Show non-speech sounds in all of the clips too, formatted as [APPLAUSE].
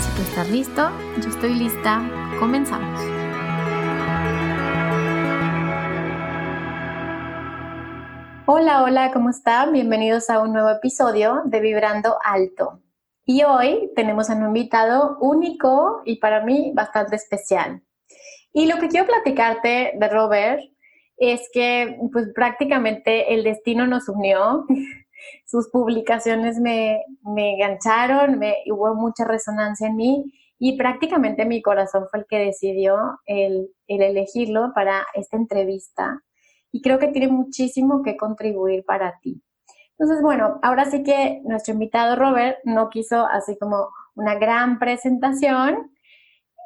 Si tú estás listo, yo estoy lista, comenzamos. Hola, hola, ¿cómo están? Bienvenidos a un nuevo episodio de Vibrando Alto. Y hoy tenemos a un invitado único y para mí bastante especial. Y lo que quiero platicarte de Robert es que pues prácticamente el destino nos unió. Sus publicaciones me, me engancharon, me, hubo mucha resonancia en mí y prácticamente mi corazón fue el que decidió el, el elegirlo para esta entrevista y creo que tiene muchísimo que contribuir para ti. Entonces, bueno, ahora sí que nuestro invitado Robert no quiso así como una gran presentación,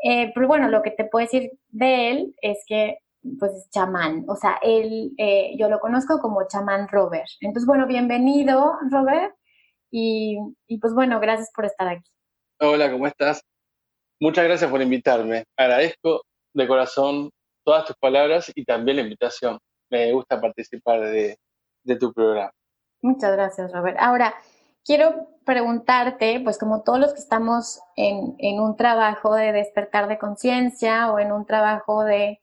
eh, pero bueno, lo que te puedo decir de él es que pues es chamán, o sea, él, eh, yo lo conozco como chamán Robert. Entonces, bueno, bienvenido Robert y, y, pues bueno, gracias por estar aquí. Hola, ¿cómo estás? Muchas gracias por invitarme. Agradezco de corazón todas tus palabras y también la invitación. Me gusta participar de, de tu programa. Muchas gracias, Robert. Ahora, quiero preguntarte, pues como todos los que estamos en, en un trabajo de despertar de conciencia o en un trabajo de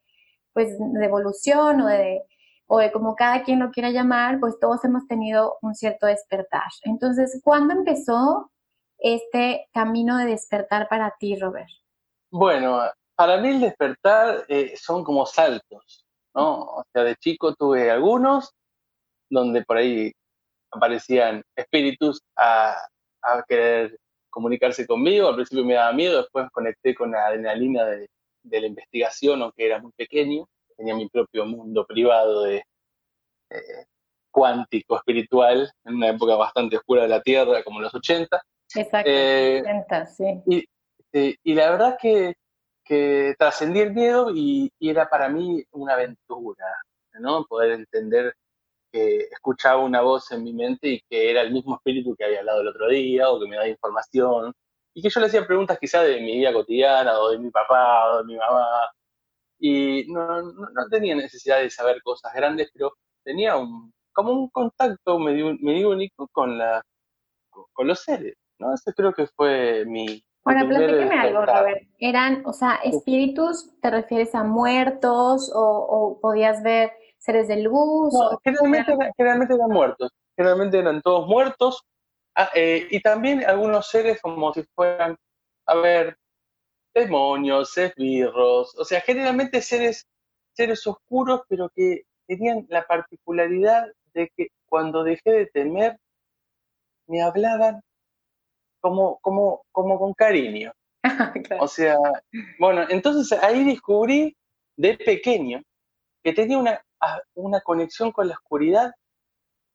pues de evolución o de, o de como cada quien lo quiera llamar, pues todos hemos tenido un cierto despertar. Entonces, ¿cuándo empezó este camino de despertar para ti, Robert? Bueno, para mí el despertar eh, son como saltos, ¿no? O sea, de chico tuve algunos donde por ahí aparecían espíritus a, a querer comunicarse conmigo. Al principio me daba miedo, después conecté con la adrenalina de, de la investigación, aunque era muy pequeño, tenía mi propio mundo privado de eh, cuántico, espiritual, en una época bastante oscura de la Tierra, como los 80. Exacto, eh, 80, sí. Y, eh, y, la verdad que, que trascendí el miedo y, y, era para mí una aventura, ¿no? Poder entender que escuchaba una voz en mi mente y que era el mismo espíritu que había hablado el otro día o que me daba información y que yo le hacía preguntas quizá de mi vida cotidiana o de mi papá o de mi mamá. Y no, no, tenía necesidad de saber cosas grandes, pero tenía un, como un contacto medio, medio único con, la, con los seres. ¿no? Ese creo que fue mi, bueno, platíqueme algo, Robert. ¿Eran, o sea, espíritus, te refieres a muertos o, o podías ver seres de luz? No, generalmente, generalmente eran muertos. Generalmente eran todos muertos Ah, eh, y también algunos seres como si fueran, a ver, demonios, esbirros, o sea, generalmente seres, seres oscuros, pero que tenían la particularidad de que cuando dejé de temer, me hablaban como, como, como con cariño. [LAUGHS] O sea, bueno, entonces ahí descubrí de pequeño que tenía una, una conexión con la oscuridad,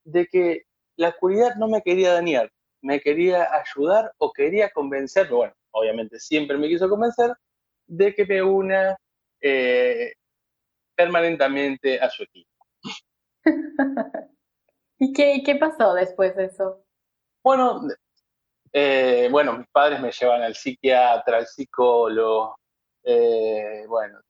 de que la oscuridad no me quería dañar, me quería ayudar o quería convencer, bueno, obviamente siempre me quiso convencer, de que me una eh, permanentemente a su equipo. [LAUGHS] ¿Y qué, qué, pasó después de eso? Bueno, eh, bueno, mis padres me llevan al psiquiatra, al psicólogo, eh, bueno,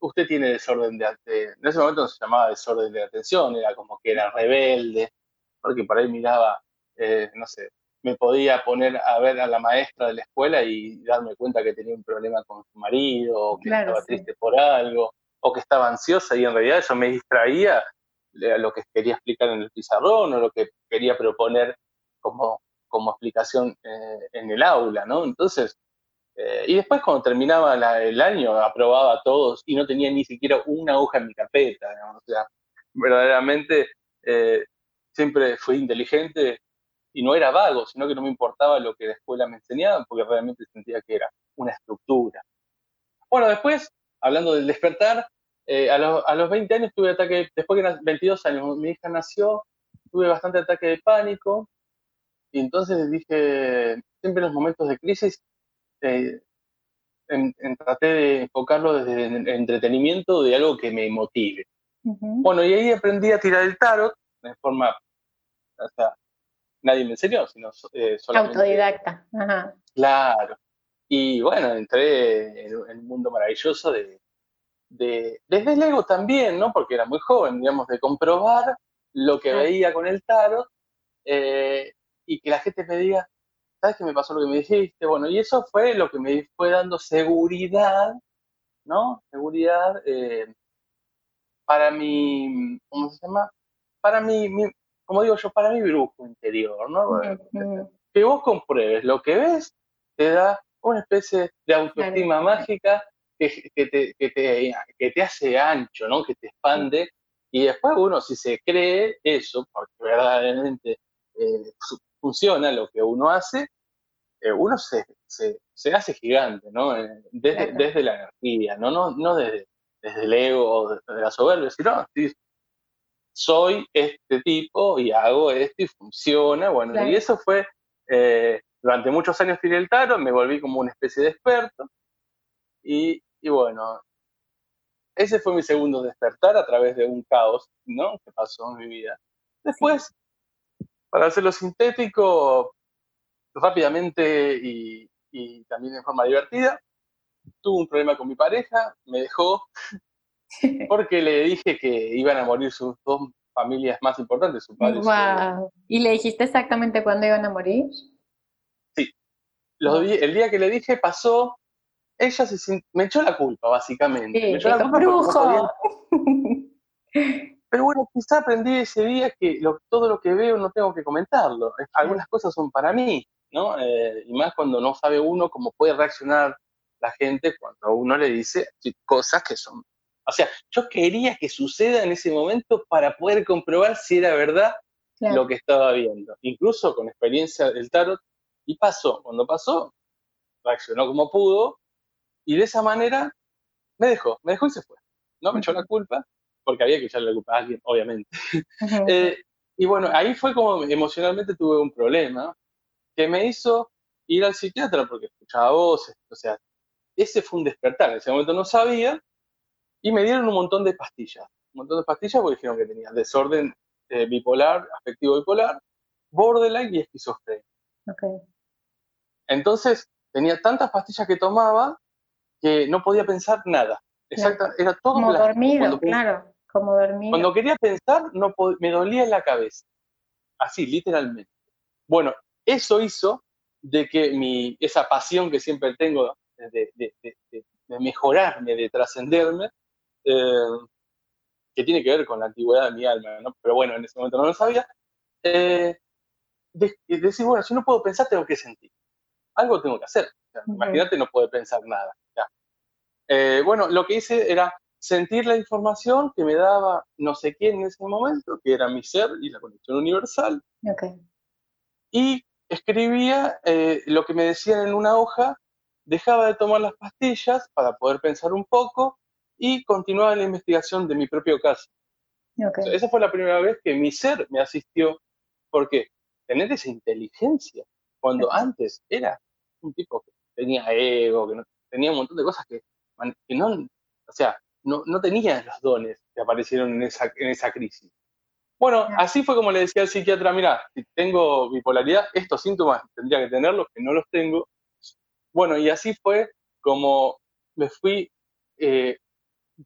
usted tiene desorden de, atención. en ese momento no se llamaba desorden de atención, era como que era rebelde, porque por ahí miraba, eh, no sé, me podía poner a ver a la maestra de la escuela y darme cuenta que tenía un problema con su marido, o que estaba triste por algo, o que estaba ansiosa y en realidad eso me distraía de lo que quería explicar en el pizarrón o lo que quería proponer como, como explicación eh, en el aula, ¿no? Entonces, Eh, y después cuando terminaba el año aprobaba a todos y no tenía ni siquiera una hoja en mi carpeta. O sea, verdaderamente eh, siempre fui inteligente y no era vago, sino que no me importaba lo que la escuela me enseñaba porque realmente sentía que era una estructura. Bueno, después, hablando del despertar, eh, a, los, a, los 20 años tuve ataque, después que 22 años, mi hija nació, tuve bastante ataque de pánico y entonces dije, siempre en los momentos de crisis, eh, en, traté de enfocarlo desde el entretenimiento de algo que me motive. Bueno, y ahí aprendí a tirar el tarot de forma, o sea, nadie me enseñó, sino eh, solamente... Autodidacta. Ajá. Claro. Y bueno, entré en, un mundo maravilloso de, de, desde el ego también, ¿no? Porque era muy joven, digamos, de comprobar lo que veía con el tarot eh, y que la gente me diga, ¿sabes qué me pasó lo que me dijiste? Bueno, y eso fue lo que me fue dando seguridad, ¿no? Seguridad eh, para mi, ¿cómo se llama? Para mi, como digo yo, para mi brujo interior, ¿no? Que vos compruebes lo que ves, te da una especie de autoestima mágica que, te, que, te, que, te, hace ancho, ¿no? Que te expande. Y después uno, si se cree eso, porque verdaderamente eh, funciona lo que uno hace, eh, uno se, se, se, hace gigante, ¿no? Eh, desde, desde, la energía, no, no, no desde, desde el ego o de la soberbia, sino soy este tipo y hago esto y funciona. Bueno, y eso fue, eh, durante muchos años tiré el tarot, me volví como una especie de experto. Y, y, bueno, ese fue mi segundo despertar a través de un caos, ¿no? Que pasó en mi vida. Después, para hacerlo sintético, rápidamente y, y también en forma divertida, tuve un problema con mi pareja, me dejó, [LAUGHS] porque le dije que iban a morir sus dos familias más importantes, su padre y ¿Y le dijiste exactamente cuándo iban a morir? Sí. el día que le dije pasó, ella se me echó la culpa, básicamente. me echó la culpa [LAUGHS] Pero bueno, quizá aprendí ese día que todo lo que veo no tengo que comentarlo. Algunas cosas son para mí, ¿no? Eh, y más cuando no sabe uno cómo puede reaccionar la gente cuando uno le dice cosas que son o sea, yo quería que suceda en ese momento para poder comprobar si era verdad lo que estaba viendo. Incluso con experiencia del tarot. Y pasó. Cuando pasó, reaccionó como pudo. Y de esa manera me dejó. Me dejó y se fue. No me echó la culpa, porque había que echarle la culpa a alguien, obviamente. [LAUGHS] Eh, y bueno, ahí fue como emocionalmente tuve un problema que me hizo ir al psiquiatra porque escuchaba voces. O sea, ese fue un despertar. En ese momento no sabía y me dieron un montón de pastillas. Un montón de pastillas porque dijeron que tenía desorden eh, bipolar, afectivo bipolar, borderline y esquizofrenia. Okay. Entonces, tenía tantas pastillas que tomaba que no podía pensar nada. Exacto, era todo como dormido, claro, como dormido. Cuando quería pensar, no me dolía en la cabeza. Así, literalmente. Bueno, eso hizo de que mi, esa pasión que siempre tengo de, de, de mejorarme, de trascenderme, eh, que tiene que ver con la antigüedad de mi alma, ¿no? pero bueno, en ese momento no lo sabía, eh, decir, bueno, si no puedo pensar, tengo que sentir. Algo tengo que hacer. Imagínate, no puedo pensar nada. Eh, bueno, lo que hice era sentir la información que me daba no sé quién en ese momento, que era mi ser y la conexión universal. Y escribía lo que me decían en una hoja, dejaba de tomar las pastillas para poder pensar un poco y continuaba la investigación de mi propio caso. esa fue la primera vez que mi ser me asistió. porque Tener esa inteligencia, cuando antes era un tipo que tenía ego, que tenía un montón de cosas que, no, o sea, no, no tenía los dones que aparecieron en esa, en esa crisis. Bueno, así fue como le decía al psiquiatra, mira, si tengo bipolaridad, estos síntomas tendría que tenerlos, que no los tengo. Bueno, y así fue como me fui eh,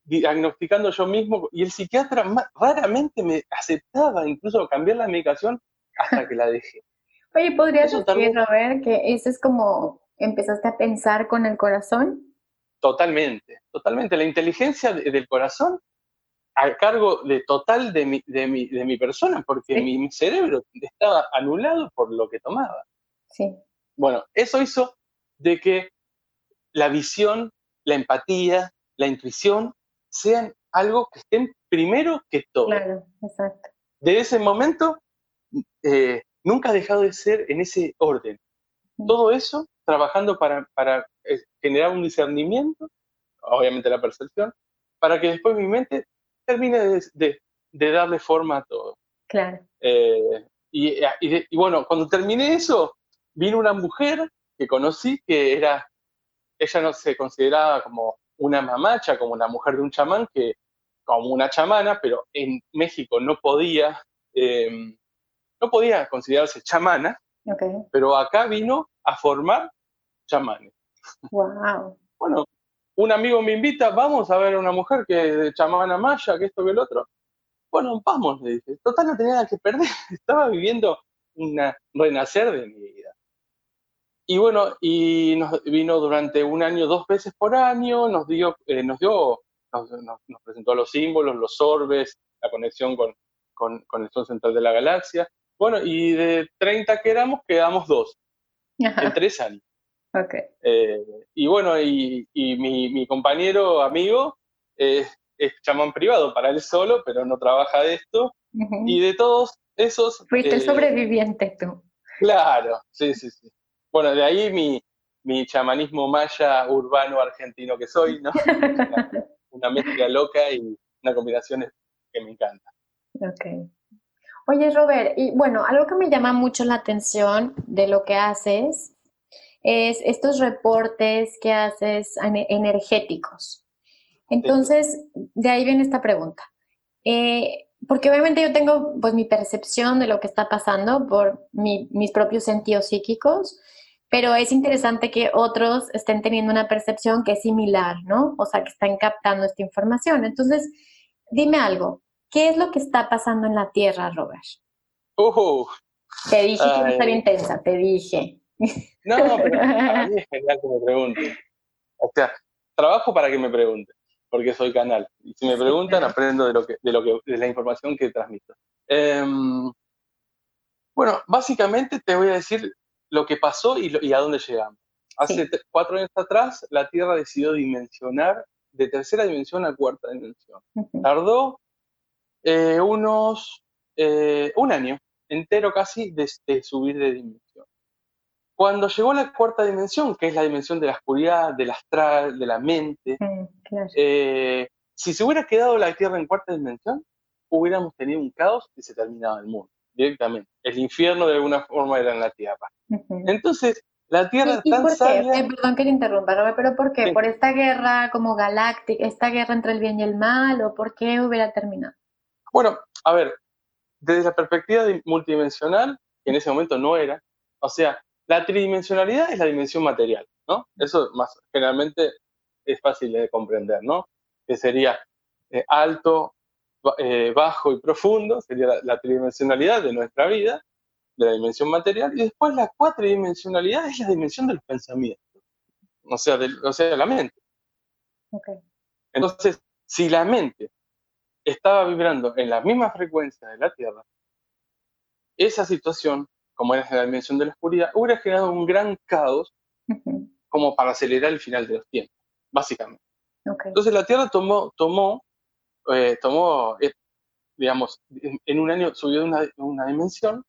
diagnosticando yo mismo y el psiquiatra raramente me aceptaba incluso cambiar la medicación hasta que la dejé. [LAUGHS] Oye, ¿podrías decir, Robert, que eso es como empezaste a pensar con el corazón? Totalmente, totalmente. La inteligencia del corazón a cargo de total de mi, de mi, de mi persona, porque mi cerebro estaba anulado por lo que tomaba. Sí. Bueno, eso hizo de que la visión, la empatía, la intuición sean algo que estén primero que todo. Claro, exacto. De ese momento, eh, nunca ha dejado de ser en ese orden. Todo eso trabajando para, para generar un discernimiento, obviamente la percepción, para que después mi mente termine de, de, darle forma a todo. Claro. Eh, y, y, bueno, cuando terminé eso, vino una mujer que conocí que era, ella no se consideraba como una mamacha, como una mujer de un chamán, que como una chamana, pero en México no podía, em, no podía considerarse chamana, pero acá vino a formar chamanes. Wow. Bueno, un amigo me invita, vamos a ver a una mujer que es de chamana maya, que esto que el otro. Bueno, vamos, le dije. Total, no tenía nada que perder. [LAUGHS] Estaba viviendo un renacer de mi vida. Y bueno, y nos vino durante un año, dos veces por año, nos dio, eh, nos dio, nos, presentó los símbolos, los orbes, la conexión con, con, el sol central de la galaxia. Bueno, y de 30 que éramos, quedamos dos, en tres años. Okay. Eh, y bueno, y, mi, compañero, amigo, es chamán privado para él solo, pero no trabaja de esto. Y de todos esos... Fuiste eh, sobreviviente tú. Claro, sí, sí, sí. Bueno, de ahí mi, mi chamanismo maya urbano argentino que soy, ¿no? [LAUGHS] una, mezcla loca y una combinación que me encanta. Ok. Oye, Robert, y bueno, algo que me llama mucho la atención de lo que haces es estos reportes que haces energéticos. Entonces, de ahí viene esta pregunta. Eh, porque obviamente yo tengo pues mi percepción de lo que está pasando por mis propios sentidos psíquicos, pero es interesante que otros estén teniendo una percepción que es similar, ¿no? O sea, que están captando esta información. Entonces, dime algo, ¿qué es lo que está pasando en la Tierra, Robert? Uh, te dije que iba a estar intensa, te dije. No, pero a mí es genial que me pregunten. O sea, trabajo para que me pregunten, porque soy canal. Y si me preguntan, aprendo de lo que, de lo que, de la información que transmito. Em, bueno, básicamente te voy a decir lo que pasó y, a dónde llegamos. Hace cuatro años atrás, la Tierra decidió dimensionar de tercera dimensión a cuarta dimensión. Tardó eh, unos eh, un año entero casi de, subir de dimensión. Cuando llegó a la cuarta dimensión, que es la dimensión de la oscuridad, del astral, de la mente, mm, eh, si se hubiera quedado la Tierra en cuarta dimensión, hubiéramos tenido un caos y se terminaba el mundo directamente. El infierno de alguna forma era en la Tierra. Entonces, la Tierra ¿Y, tan por qué? Eh, perdón que te interrumpa, pero ¿por qué? ¿Por esta guerra como galáctica, esta guerra entre el bien y el mal, o por qué hubiera terminado? Bueno, a ver, desde la perspectiva multidimensional, que en ese momento no era, o sea, la tridimensionalidad es la dimensión material, ¿no? Eso más generalmente es fácil de comprender, ¿no? Que sería eh, alto, eh, bajo y profundo, sería la, tridimensionalidad de nuestra vida, de la dimensión material, y después la cuatridimensionalidad es la dimensión del pensamiento, o sea, de, o sea, la mente. Entonces, si la mente estaba vibrando en la misma frecuencia de la Tierra, esa situación, como era la dimensión de la oscuridad, hubiera generado un gran caos como para acelerar el final de los tiempos, básicamente. Entonces la Tierra tomó, tomó, eh, tomó eh, digamos, en, un año subió una, una dimensión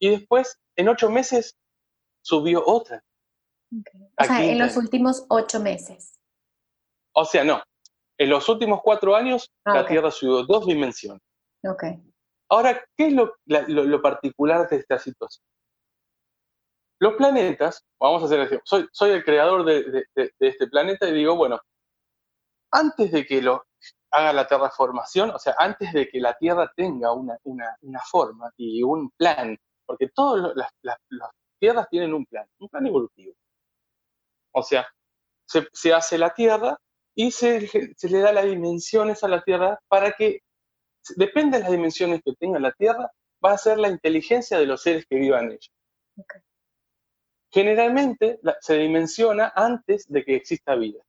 y después en ocho meses subió otra. O sea, en los últimos ocho meses. O sea, no, en los últimos cuatro años, ah, la Tierra subió dos dimensiones. Okay. Ahora, ¿qué es lo, particular de esta situación? Los planetas, vamos a hacer así, soy, soy el creador de, este planeta y digo, bueno, antes de que lo haga la terraformación, o sea, antes de que la Tierra tenga una, forma y un plan, porque todas las, tierras tienen un plan, un plan evolutivo. O sea, se, se hace la Tierra y se, le da las dimensiones a la Tierra para que, depende de las dimensiones que tenga la Tierra, va a ser la inteligencia de los seres que vivan en ella. Generalmente se dimensiona antes de que exista vida.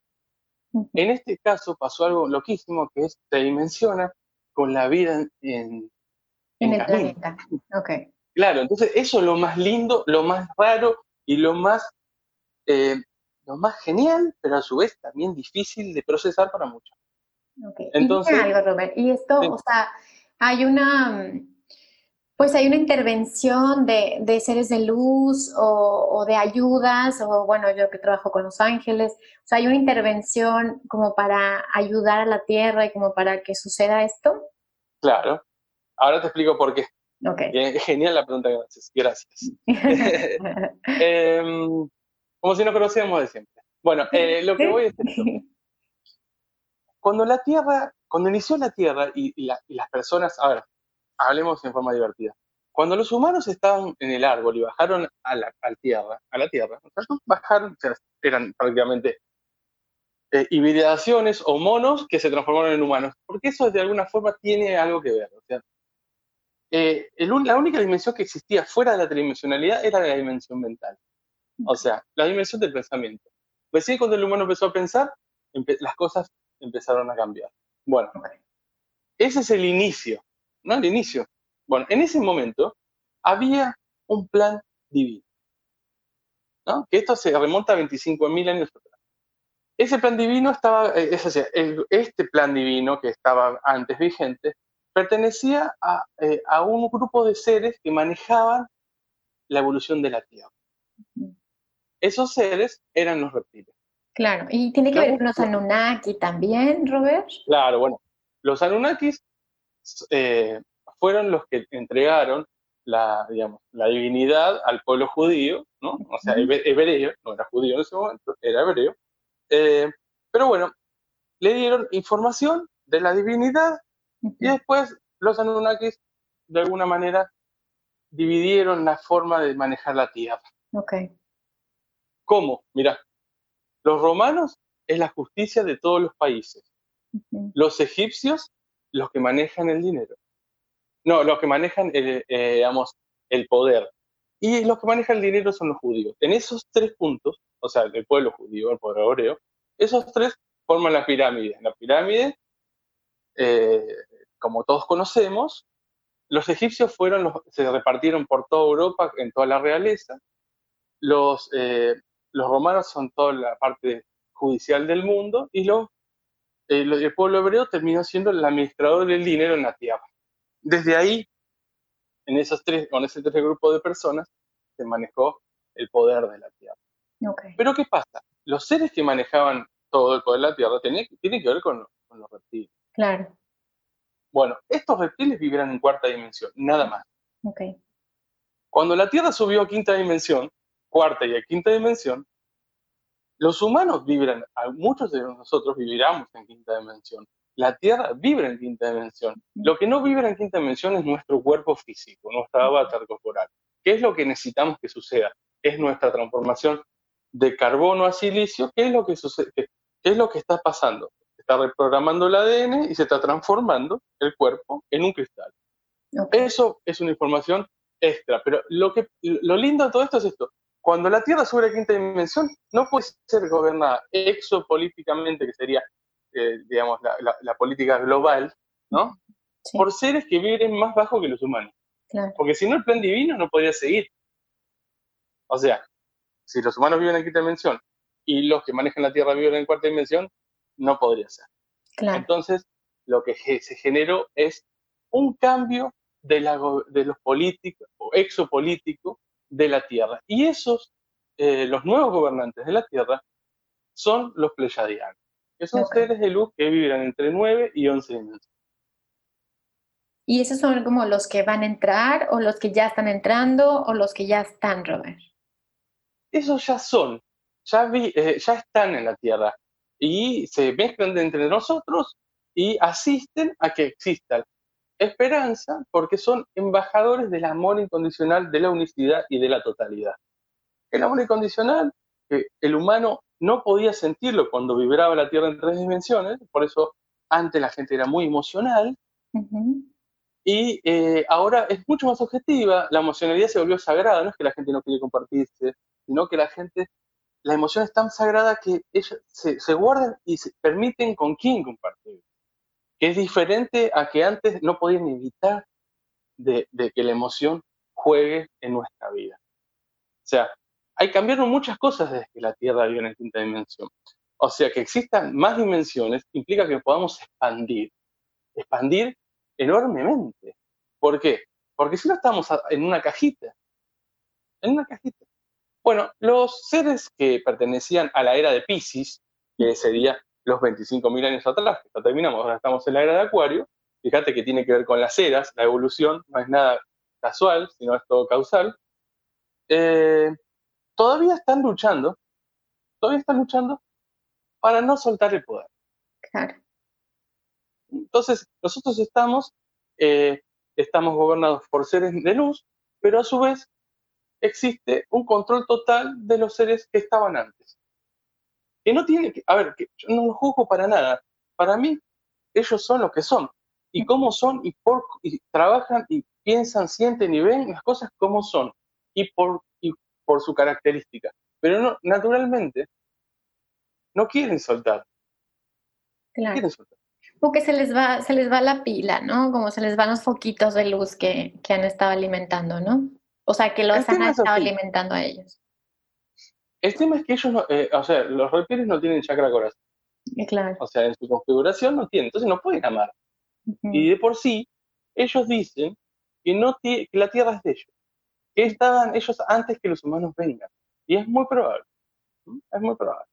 En este caso pasó algo loquísimo que es, se dimensiona con la vida en, en, el planeta. Claro, entonces eso es lo más lindo, lo más raro y lo más eh, lo más genial, pero a su vez también difícil de procesar para muchos. Entonces, y algo, Robert. Y esto, o sea, hay una, pues hay una intervención de, de seres de luz o, o, de ayudas, o bueno, yo que trabajo con los ángeles, o sea, hay una intervención como para ayudar a la tierra y como para que suceda esto. Claro. Ahora te explico por qué. Okay. Genial la pregunta que haces. Gracias. [LAUGHS] [LAUGHS] Em, como si no conocíamos de siempre. Bueno, eh, lo que voy a [LAUGHS] decir. Cuando la Tierra, cuando inició la Tierra y, las personas, a ver, hablemos en forma divertida. Cuando los humanos estaban en el árbol y bajaron a la, tierra, a la Tierra, bajaron, eran prácticamente eh, hibridaciones o monos que se transformaron en humanos, porque eso de alguna forma tiene algo que ver. O sea, eh, la única dimensión que existía fuera de la tridimensionalidad era la dimensión mental, o sea, la dimensión del pensamiento. Pues sí, cuando el humano empezó a pensar, las cosas empezaron a cambiar. Bueno, ese es el inicio, ¿no? El inicio. Bueno, en ese momento había un plan divino, ¿no? Que esto se remonta a 25.000 años atrás. Ese plan divino estaba, eh, es decir, este plan divino que estaba antes vigente, pertenecía a, eh, a, un grupo de seres que manejaban la evolución de la Tierra. Esos seres eran los reptiles. Claro, y tiene que ver con los Anunnaki también, Robert. Claro, bueno, los Anunnakis eh, fueron los que entregaron la, digamos, la divinidad al pueblo judío, ¿no? O sea, hebreo, no era judío en ese momento, era hebreo. Eh, pero bueno, le dieron información de la divinidad y después los Anunnakis, de alguna manera, dividieron la forma de manejar la tierra. Ok. ¿Cómo? Mira, los romanos es la justicia de todos los países. Los egipcios, los que manejan el dinero. No, los que manejan el, eh, digamos, el poder. Y los que manejan el dinero son los judíos. En esos tres puntos, o sea, el pueblo judío, el pueblo hebreo, esos tres forman la pirámide. La pirámide, eh, como todos conocemos, los egipcios fueron los, se repartieron por toda Europa, en toda la realeza. Los, eh, los romanos son toda la parte judicial del mundo y eh, el pueblo hebreo terminó siendo el administrador del dinero en la tierra. Desde ahí, en esos tres, con ese tres grupos de personas, se manejó el poder de la tierra. Pero ¿qué pasa? Los seres que manejaban todo el poder de la tierra tienen, tienen que ver con, los reptiles. Claro. Bueno, estos reptiles vivían en cuarta dimensión, nada más. Cuando la Tierra subió a quinta dimensión, cuarta y a quinta dimensión, los humanos vibran, muchos de nosotros viviramos en quinta dimensión. La Tierra vibra en quinta dimensión. Lo que no vibra en quinta dimensión es nuestro cuerpo físico, nuestra avatar corporal. ¿Qué es lo que necesitamos que suceda? Es nuestra transformación de carbono a silicio. ¿Qué es lo que sucede? ¿Qué es lo que está pasando? está reprogramando el ADN y se está transformando el cuerpo en un cristal. Eso es una información extra, pero lo, que, lo lindo de todo esto es esto. Cuando la Tierra sube a quinta dimensión, no puede ser gobernada exopolíticamente, que sería, eh, digamos, la, política global, ¿no? Por seres que viven más bajo que los humanos. Porque si no, el plan divino no podría seguir. O sea, si los humanos viven en quinta dimensión y los que manejan la Tierra viven en cuarta dimensión, no podría ser. Entonces, lo que se generó es un cambio de, la, de los políticos o exopolíticos de la Tierra. Y esos, eh, los nuevos gobernantes de la Tierra, son los pleyadianos, que son seres de luz que vivirán entre 9 y 11 dimensiones. ¿Y esos son como los que van a entrar o los que ya están entrando o los que ya están, Robert? Esos ya son, ya, eh, ya están en la Tierra y se mezclan entre nosotros y asisten a que exista esperanza porque son embajadores del amor incondicional, de la unicidad y de la totalidad. El amor incondicional, que el humano no podía sentirlo cuando vibraba la Tierra en tres dimensiones, por eso antes la gente era muy emocional, y eh, ahora es mucho más objetiva, la emocionalidad se volvió sagrada, no es que la gente no quiere compartirse, sino que la gente, la emoción es tan sagrada que ellos se, se guardan y se permiten con quién compartir que es diferente a que antes no podían evitar de, que la emoción juegue en nuestra vida. O sea, hay cambiaron muchas cosas desde que la Tierra vive en la quinta dimensión. O sea, que existan más dimensiones implica que podamos expandir, expandir enormemente. ¿Por qué? Porque si no estamos en una cajita, en una cajita. Bueno, los seres que pertenecían a la era de Pisces, que sería los 25.000 años atrás, que ya terminamos, ahora estamos en la era de Acuario, fíjate que tiene que ver con las eras, la evolución no es nada casual, sino es todo causal, eh, todavía están luchando, todavía están luchando para no soltar el poder. Claro. Entonces, nosotros estamos, eh, estamos gobernados por seres de luz, pero a su vez existe un control total de los seres que estaban antes. Que no tiene que, a ver, que yo no los juzgo para nada. Para mí, ellos son lo que son. Y cómo son, y, por, y trabajan, y piensan, sienten y ven las cosas como son. Y por, y por su característica. Pero no, naturalmente, no quieren soltar. Claro. quieren soltar. Porque se les va, se les va la pila, ¿no? Como se les van los foquitos de luz que, que han estado alimentando, ¿no? O sea, que los han estado alimentando a ellos. El tema es que ellos, no, eh, o sea, los reptiles no tienen chakra corazón. Claro. O sea, en su configuración no tienen, entonces no pueden amar. Y de por sí, ellos dicen que, no que la Tierra es de ellos, que estaban ellos antes que los humanos vengan. Y es muy probable. Es muy probable.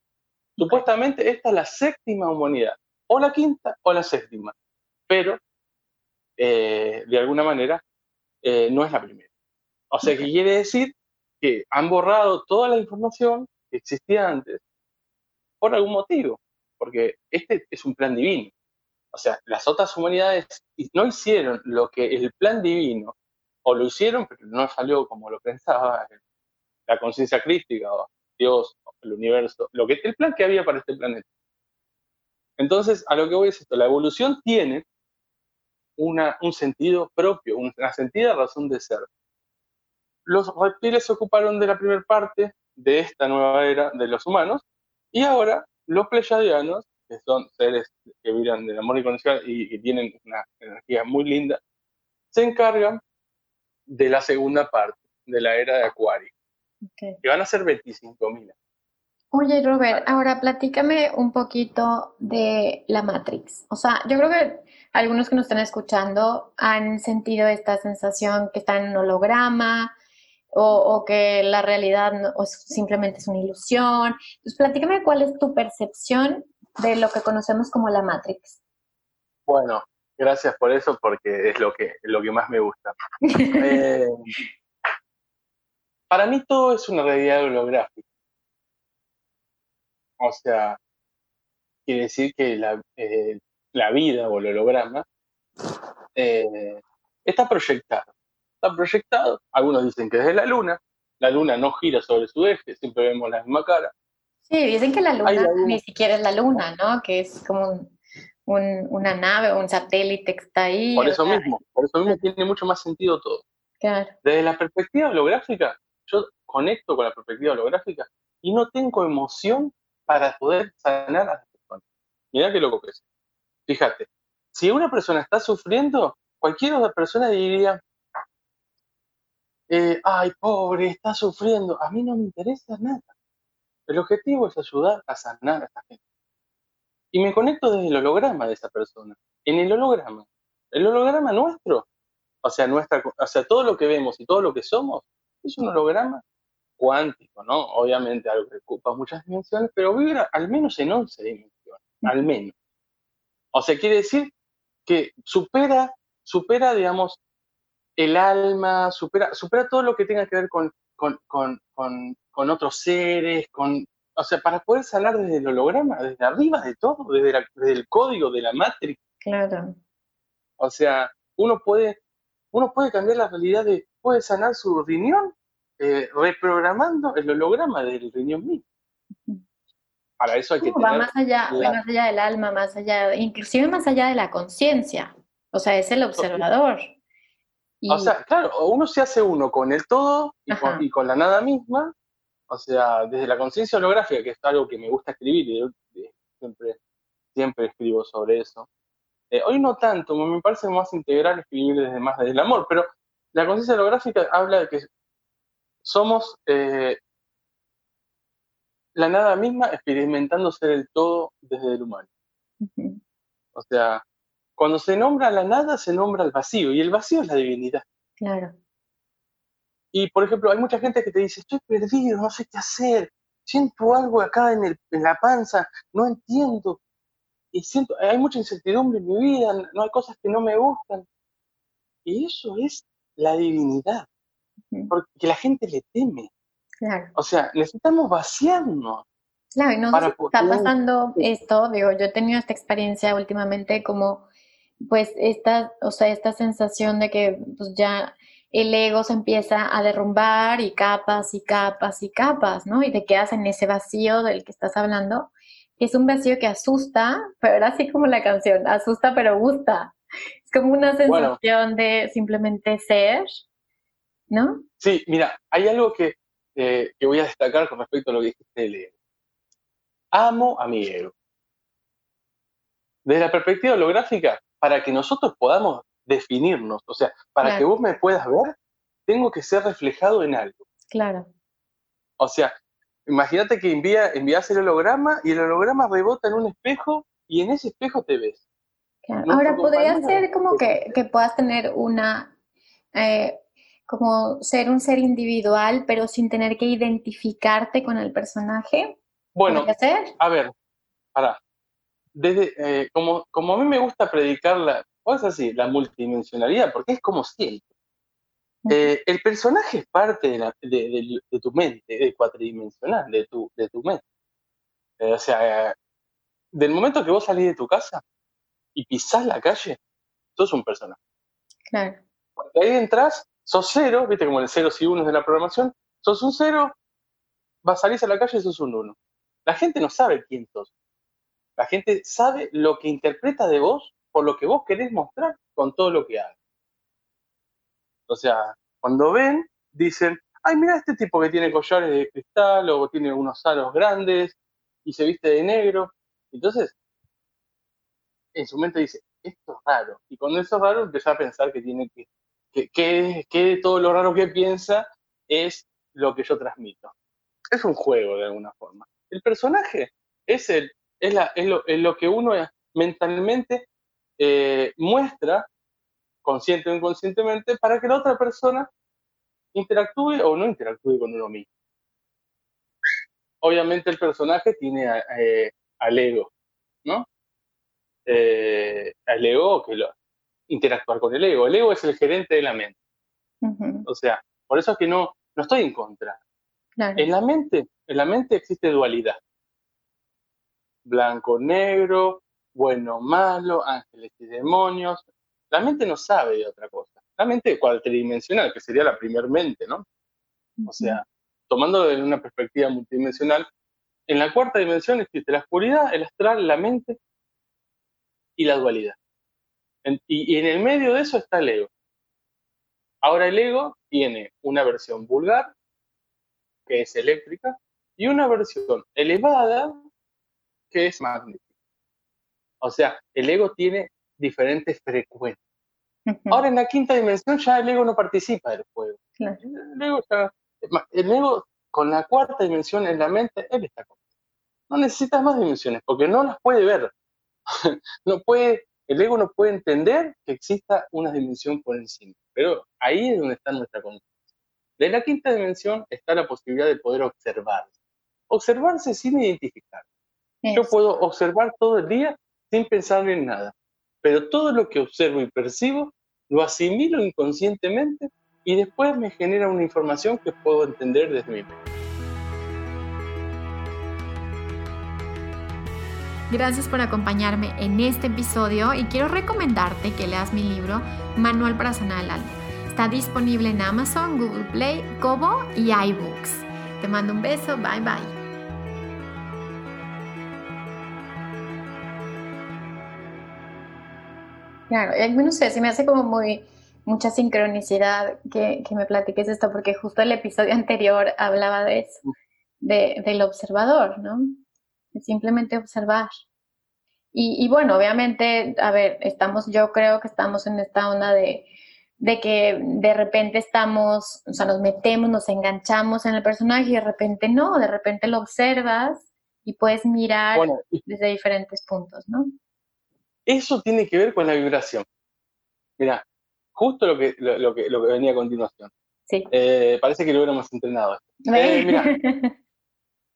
Supuestamente esta es la séptima humanidad, o la quinta o la séptima, pero eh, de alguna manera eh, no es la primera. O sea, que quiere decir que han borrado toda la información que existía antes por algún motivo, porque este es un plan divino. O sea, las otras humanidades no hicieron lo que el plan divino, o lo hicieron, pero no salió como lo pensaba [LAUGHS] la conciencia crística, o Dios, el universo, lo que, el plan que había para este planeta. Entonces, a lo que voy es esto, la evolución tiene una, un sentido propio, una sentida razón de ser los reptiles se ocuparon de la primera parte de esta nueva era de los humanos y ahora los pleyadianos, que son seres que viven del amor incondicional y que tienen una energía muy linda, se encargan de la segunda parte de la era de Acuario, que van a ser 25.000. Oye, Robert, ahora platícame un poquito de la Matrix. O sea, yo creo que algunos que nos están escuchando han sentido esta sensación que están en holograma, o, que la realidad simplemente es una ilusión. Entonces, platícame cuál es tu percepción de lo que conocemos como la Matrix. Bueno, gracias por eso, porque es lo que, lo que más me gusta. [LAUGHS] Eh, para mí todo es una realidad holográfica. O sea, quiere decir que la, eh, vida o el holograma eh, está proyectado está proyectado. Algunos dicen que es de la Luna. La Luna no gira sobre su eje, siempre vemos la misma cara. Sí, dicen que la Luna ni siquiera es la Luna, ¿no? Que es como una nave o un satélite que está ahí. Por eso mismo, por eso mismo tiene mucho más sentido todo. Claro. Desde la perspectiva holográfica, yo conecto con la perspectiva holográfica y no tengo emoción para poder sanar a las personas. Mirá qué loco que es. Fíjate, si una persona está sufriendo, cualquier otra persona diría, eh, ay, pobre, está sufriendo. A mí no me interesa nada. El objetivo es ayudar a sanar a esa gente. Y me conecto desde el holograma de esa persona. En el holograma. El holograma nuestro, o sea, nuestra, o sea, todo lo que vemos y todo lo que somos, es un holograma cuántico, ¿no? Obviamente algo que ocupa muchas dimensiones, pero vive al menos en 11 dimensiones, al menos. O sea, quiere decir que supera, supera, digamos, el alma, supera, supera todo lo que tenga que ver con, con, otros seres, con, o sea, para poder sanar desde el holograma, desde arriba de todo, desde, el código de la matrix. Claro. O sea, uno puede, uno puede cambiar la realidad de, puede sanar su riñón eh, reprogramando el holograma del riñón mismo. Para eso hay que va más allá, más allá del alma, más allá, inclusive más allá de la conciencia. O sea, es el observador. O sea, claro, uno se hace uno con el todo y con, la nada misma, o sea, desde la conciencia holográfica, que es algo que me gusta escribir y siempre, siempre escribo sobre eso. Eh, hoy no tanto, me parece más integral escribir desde más desde el amor, pero la conciencia holográfica habla de que somos, eh, la nada misma experimentando ser el todo desde el humano. O sea, cuando se nombra la nada, se nombra el vacío, y el vacío es la divinidad. Claro. Y, por ejemplo, hay mucha gente que te dice, estoy perdido, no sé qué hacer, siento algo acá en, el, en la panza, no entiendo. Y siento, hay mucha incertidumbre en mi vida, no hay cosas que no me gustan. Y eso es la divinidad, porque la gente le teme. Claro. O sea, necesitamos vaciarnos. Claro, y no sé si está pasando esto, digo, yo he tenido esta experiencia últimamente como, pues, esta, o sea, esta sensación de que pues ya el ego se empieza a derrumbar y capas y capas y capas, ¿no? Y te quedas en ese vacío del que estás hablando, que es un vacío que asusta, pero era así como la canción, asusta pero gusta. Es como una sensación de simplemente ser, ¿no? Sí, mira, hay algo que, eh, que voy a destacar con respecto a lo que dijiste del ego. Amo a mi ego. Desde la perspectiva holográfica, para que nosotros podamos definirnos. O sea, para que vos me puedas ver, tengo que ser reflejado en algo. Claro. O sea, imagínate que envía, envías el holograma y el holograma rebota en un espejo y en ese espejo te ves. Ahora, podría ser como que, puedas tener una, eh, como ser un ser individual, pero sin tener que identificarte con el personaje. Bueno, a ver, para. Desde, eh, como, como a mí me gusta predicar la, es así, la multidimensionalidad, porque es como siempre. Eh, el personaje es parte de, tu mente, de cuatridimensional, de tu, de tu mente. Eh, o sea, del momento que vos salís de tu casa y pisás la calle, sos un personaje. Claro. Cuando ahí entras, sos cero, viste como el cero y uno de la programación, sos un cero, vas, salís a la calle y sos un uno. La gente no sabe quién sos. La gente sabe lo que interpreta de vos por lo que vos querés mostrar con todo lo que hagas. O sea, cuando ven, dicen, ay, mira este tipo que tiene collares de cristal o tiene unos aros grandes y se viste de negro. Entonces, en su mente dice, esto es raro. Y cuando eso es raro, empieza a pensar que tiene que, que, que, todo lo raro que piensa es lo que yo transmito. Es un juego de alguna forma. El personaje es, el, es, la, es, lo, es lo que uno mentalmente eh, muestra, consciente o inconscientemente, para que la otra persona interactúe o no interactúe con uno mismo. Obviamente el personaje tiene eh, al ego, ¿no? Eh, al ego que lo, interactuar con el ego. El ego es el gerente de la mente. O sea, por eso es que no, no estoy en contra. En la mente, en la mente existe dualidad. Blanco, negro, bueno, malo, ángeles y demonios. La mente no sabe de otra cosa. La mente cuatridimensional, que sería la primer mente, ¿no? O sea, tomando de una perspectiva multidimensional, en la cuarta dimensión existe la oscuridad, el astral, la mente y la dualidad. y, y en el medio de eso está el ego. Ahora el ego tiene una versión vulgar, que es eléctrica, y una versión elevada, que es magnética. O sea, el ego tiene diferentes frecuencias. Ahora en la quinta dimensión ya el ego no participa del juego. El, ego con la cuarta dimensión en la mente, él está con. No necesitas más dimensiones porque no las puede ver. [LAUGHS] no puede, el ego no puede entender que exista una dimensión por encima. Pero ahí es donde está nuestra conciencia. De la quinta dimensión está la posibilidad de poder observarse. Observarse sin identificar. Yo puedo observar todo el día sin pensar en nada. Pero todo lo que observo y percibo lo asimilo inconscientemente y después me genera una información que puedo entender desde mi mente. Gracias por acompañarme en este episodio y quiero recomendarte que leas mi libro Manual para sanar el alma. Está disponible en Amazon, Google Play, Kobo y iBooks. Te mando un beso, bye bye. Claro, no sé, se me hace como muy mucha sincronicidad que, me platiques esto, porque justo el episodio [LAUGHS] anterior hablaba de eso, de, del observador, ¿no? De simplemente observar. Y, bueno, obviamente, a ver, estamos, yo creo que estamos en esta onda de, de que de repente estamos, o sea, nos metemos, nos enganchamos en el personaje y de repente no, de repente lo observas y puedes mirar desde diferentes puntos, ¿no? Eso tiene que ver con la vibración. Mira, justo lo que, lo, que, lo que venía a continuación. Sí. Eh, parece que lo hubiéramos entrenado. Eh, [LAUGHS]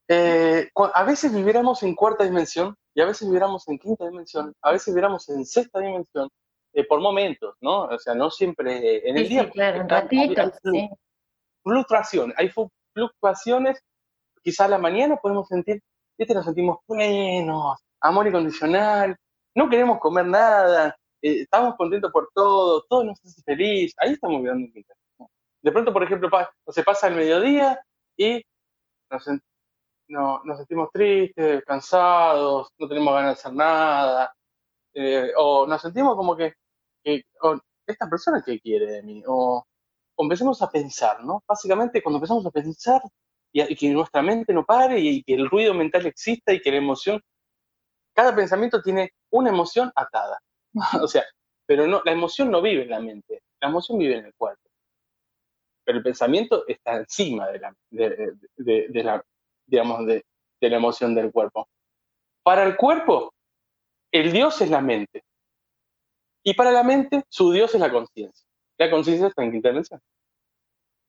eh, a veces vibramos en cuarta dimensión y a veces vibramos en quinta dimensión, a veces vibramos en sexta dimensión, por momentos, ¿no? O sea, no siempre en el día. Sí, claro, un ratito, hay, Fluctuaciones, hay fluctuaciones, quizá a la mañana podemos sentir, este nos sentimos plenos, amor incondicional, no queremos comer nada, eh, estamos contentos por todo, todo nos hace feliz, ahí estamos viviendo un De pronto, por ejemplo, se pasa el mediodía y nos, no, nos sentimos tristes, cansados, no tenemos ganas de hacer nada, eh, o nos sentimos como que, esta persona qué quiere de mí, o, empecemos a pensar, ¿no? Básicamente cuando empezamos a pensar y, que nuestra mente no pare y, que el ruido mental exista y que la emoción, cada pensamiento tiene una emoción atada. [LAUGHS] o sea, pero no, la emoción no vive en la mente, la emoción vive en el cuerpo. Pero el pensamiento está encima de la, de, la digamos, de, la emoción del cuerpo. Para el cuerpo, el Dios es la mente. Y para la mente, su Dios es la conciencia. La conciencia está en quinta dimensión.